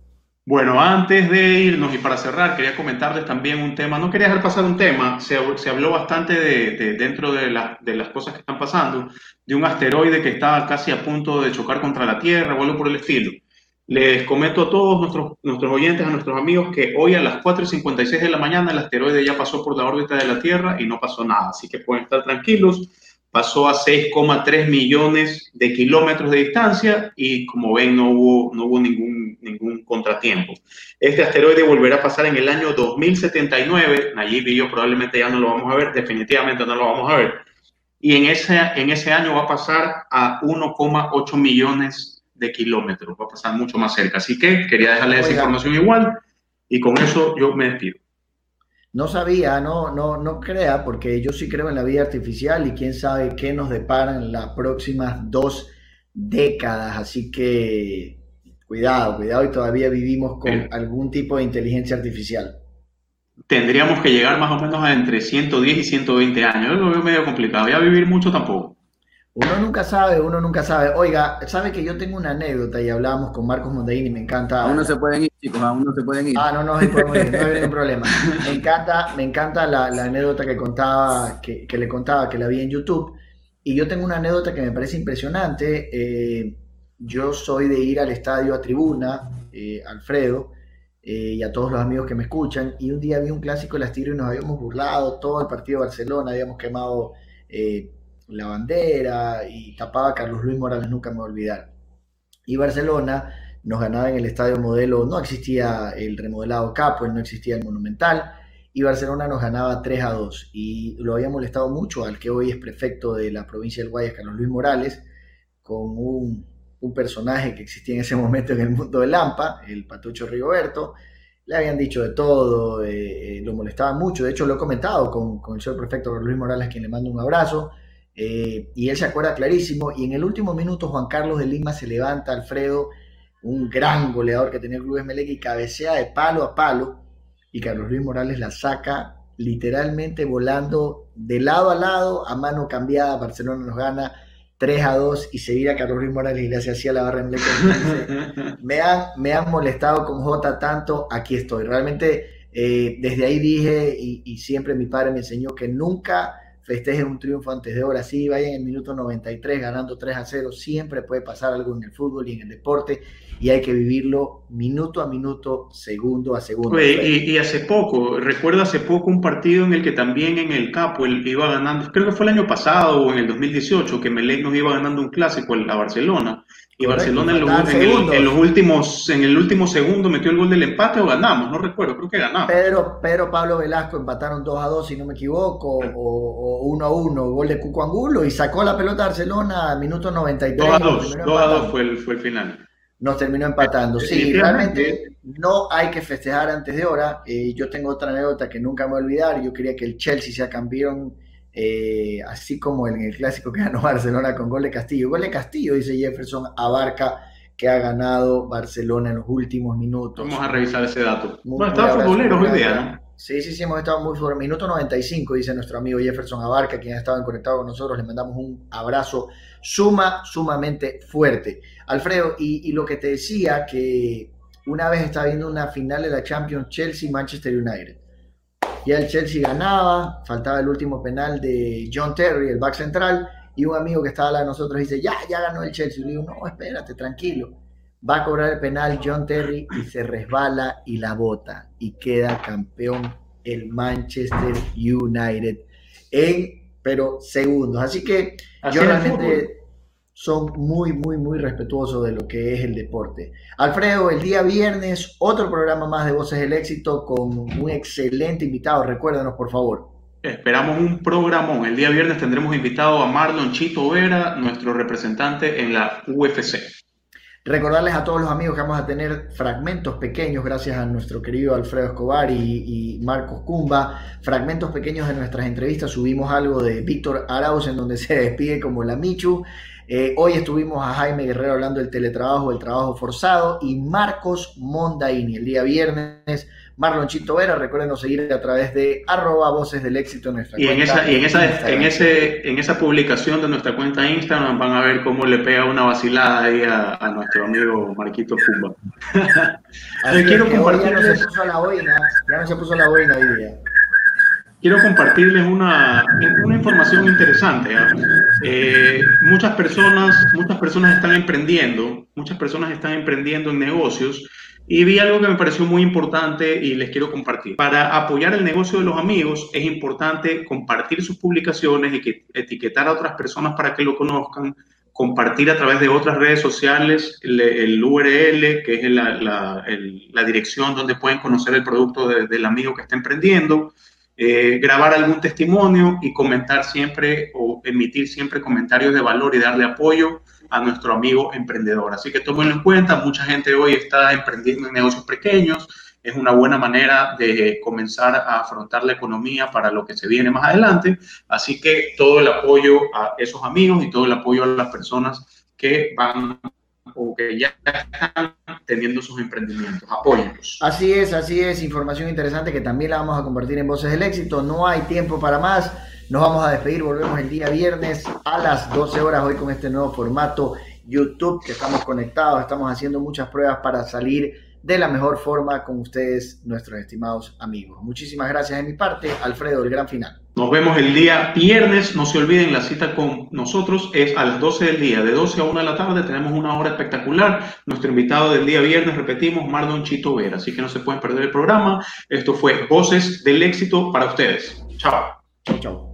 Bueno, antes de irnos y para cerrar, quería comentarles también un tema. No quería dejar pasar un tema. Se, habló bastante de, dentro de, de, las cosas que están pasando, de un asteroide que está casi a punto de chocar contra la Tierra o algo por el estilo. Les comento a todos nuestros, nuestros oyentes, a nuestros amigos, que hoy a las 4.56 de la mañana el asteroide ya pasó por la órbita de la Tierra y no pasó nada, así que pueden estar tranquilos. Pasó a 6,3 millones de kilómetros de distancia y como ven no hubo, no hubo ningún, ningún contratiempo. Este asteroide volverá a pasar en el año 2079, allí y yo probablemente ya no lo vamos a ver, definitivamente no lo vamos a ver. Y en ese, en ese año va a pasar a 1,8 millones de kilómetros, va a pasar mucho más cerca. Así que quería dejarles esa información igual y con eso yo me despido. No sabía, no, no, no crea, porque yo sí creo en la vida artificial y quién sabe qué nos deparan las próximas dos décadas. Así que cuidado, cuidado y todavía vivimos con algún tipo de inteligencia artificial. Tendríamos que llegar más o menos a entre 110 y 120 años. Yo lo veo medio complicado. Ya vivir mucho tampoco. Uno nunca sabe, uno nunca sabe. Oiga, sabe que yo tengo una anécdota y hablábamos con Marcos Mondaini, me encanta. Aún no se pueden ir, chicos, aún no se pueden ir. Ah, no, no, no, no hay ningún problema. Me encanta, me encanta la, anécdota que contaba, que, le contaba, que la vi en YouTube. Y yo tengo una anécdota que me parece impresionante. Eh, yo soy de ir al estadio a tribuna, eh, Alfredo, eh, y a todos los amigos que me escuchan. Y un día vi un clásico de las y nos habíamos burlado, todo el partido de Barcelona, habíamos quemado la bandera y tapaba a Carlos Luis Morales, nunca me voy a olvidar. Y Barcelona nos ganaba en el estadio modelo, no existía el remodelado Capo, no existía el Monumental, y Barcelona nos ganaba 3 a 2. Y lo había molestado mucho al que hoy es prefecto de la provincia del Guayas, Carlos Luis Morales, con un, personaje que existía en ese momento en el mundo del Lampa, el Patucho Rigoberto. Le habían dicho de todo, eh, eh, lo molestaba mucho. De hecho, lo he comentado con, con el señor prefecto Carlos Luis Morales, quien le mando un abrazo. Eh, y él se acuerda clarísimo. Y en el último minuto, Juan Carlos de Lima se levanta, Alfredo, un gran goleador que tenía el Club Emelec, y cabecea de palo a palo y Carlos Luis Morales la saca literalmente volando de lado a lado a mano cambiada. Barcelona nos gana 3 a 2 y se vira Carlos Luis Morales y le hace así a la barra en me, han, me han molestado con J tanto, aquí estoy. Realmente eh, desde ahí dije y, y, siempre mi padre me enseñó que nunca festejen un triunfo antes de hora. Sí, vayan en el minuto 93 ganando 3 a 0. Siempre puede pasar algo en el fútbol y en el deporte y hay que vivirlo minuto a minuto, segundo a segundo. y, hace poco, recuerdo hace poco un partido en el que también en el Capo él iba ganando, creo que fue el año pasado o en el 2018, que Melec nos iba ganando un clásico a Barcelona. Y Barcelona en los, últimos, en el último segundo metió el gol del empate o ganamos, no recuerdo, creo que ganamos. Pedro, Pedro Pablo Velasco empataron 2 a 2, si no me equivoco, o, 1 a 1, gol de Cuco Angulo, y sacó la pelota a Barcelona a minuto 93. 2 a 2, 2 a 2 fue el, fue el final nos terminó empatando. Sí, realmente no hay que festejar antes de hora. Eh, yo tengo otra anécdota que nunca me voy a olvidar. Yo quería que el Chelsea sea campeón, eh, así como en el clásico que ganó Barcelona con gol de Castillo. Gol de Castillo, dice Jefferson, abarca que ha ganado Barcelona en los últimos minutos. Vamos a revisar ese dato. bueno, estaba futbolero hoy día, ¿no? Sí, sí, sí, hemos estado muy fuerte. Minuto 95, dice nuestro amigo Jefferson Abarca, quien ha estado conectado con nosotros. Le mandamos un abrazo suma, sumamente fuerte. Alfredo, y, lo que te decía, que una vez estaba viendo una final de la Champions Chelsea-Manchester United. Ya el Chelsea ganaba, faltaba el último penal de John Terry, el back central, y un amigo que estaba al lado de nosotros dice, ya, ya ganó el Chelsea. Y le digo, no, espérate, tranquilo. Va a cobrar el penal John Terry y se resbala y la bota y queda campeón el Manchester United en, pero segundos. Así que yo realmente son muy, muy, muy respetuosos de lo que es el deporte. Alfredo, el día viernes, otro programa más de Voces del Éxito con un excelente invitado. Recuérdanos, por favor. Esperamos un programón. El día viernes tendremos invitado a Marlon Chito Vera, nuestro representante en la UFC. Recordarles a todos los amigos que vamos a tener fragmentos pequeños, gracias a nuestro querido Alfredo Escobar y, Marcos Cumba, fragmentos pequeños de nuestras entrevistas. Subimos algo de Víctor Arauz en donde se despide como la Michu. Eh, hoy estuvimos a Jaime Guerrero hablando del teletrabajo, del trabajo forzado y Marcos Mondaini el día viernes Marlon Chito Vera. Recuerden seguir a través de arroba voces del éxito en nuestra y cuenta. En esa, y en esa, en, ese, en esa publicación de nuestra cuenta Instagram van a ver cómo le pega una vacilada ahí a, nuestro amigo Marquito Fumba. quiero compartir. Ya no se puso la boina, ya no se puso la boina hoy día quiero compartirles una, una información interesante. ¿ah? Eh, muchas, personas, muchas personas están emprendiendo, muchas personas están emprendiendo en negocios y vi algo que me pareció muy importante y les quiero compartir. Para apoyar el negocio de los amigos es importante compartir sus publicaciones, y etiquetar a otras personas para que lo conozcan, compartir a través de otras redes sociales el, URL, que es la, la, dirección donde pueden conocer el producto del amigo que está emprendiendo, eh, grabar algún testimonio y comentar siempre o emitir siempre comentarios de valor y darle apoyo a nuestro amigo emprendedor. Así que tómenlo en cuenta, mucha gente hoy está emprendiendo en negocios pequeños, es una buena manera de comenzar a afrontar la economía para lo que se viene más adelante. Así que todo el apoyo a esos amigos y todo el apoyo a las personas que van o que ya están teniendo sus emprendimientos. Apóyenlos. Así es, así es. Información interesante que también la vamos a compartir en Voces del Éxito. No hay tiempo para más. Nos vamos a despedir, volvemos el día viernes a las 12 horas hoy con este nuevo formato YouTube que estamos conectados, estamos haciendo muchas pruebas para salir de la mejor forma con ustedes, nuestros estimados amigos. Muchísimas gracias de mi parte, Alfredo, el gran final. Nos vemos el día viernes, no se olviden, la cita con nosotros es a las 12 del día, de 12 a 1 de la tarde tenemos una hora espectacular. Nuestro invitado del día viernes, repetimos, Mardon Chito Vera, así que no se pueden perder el programa. Esto fue Voces del Éxito para ustedes. Chao. Chao, chao.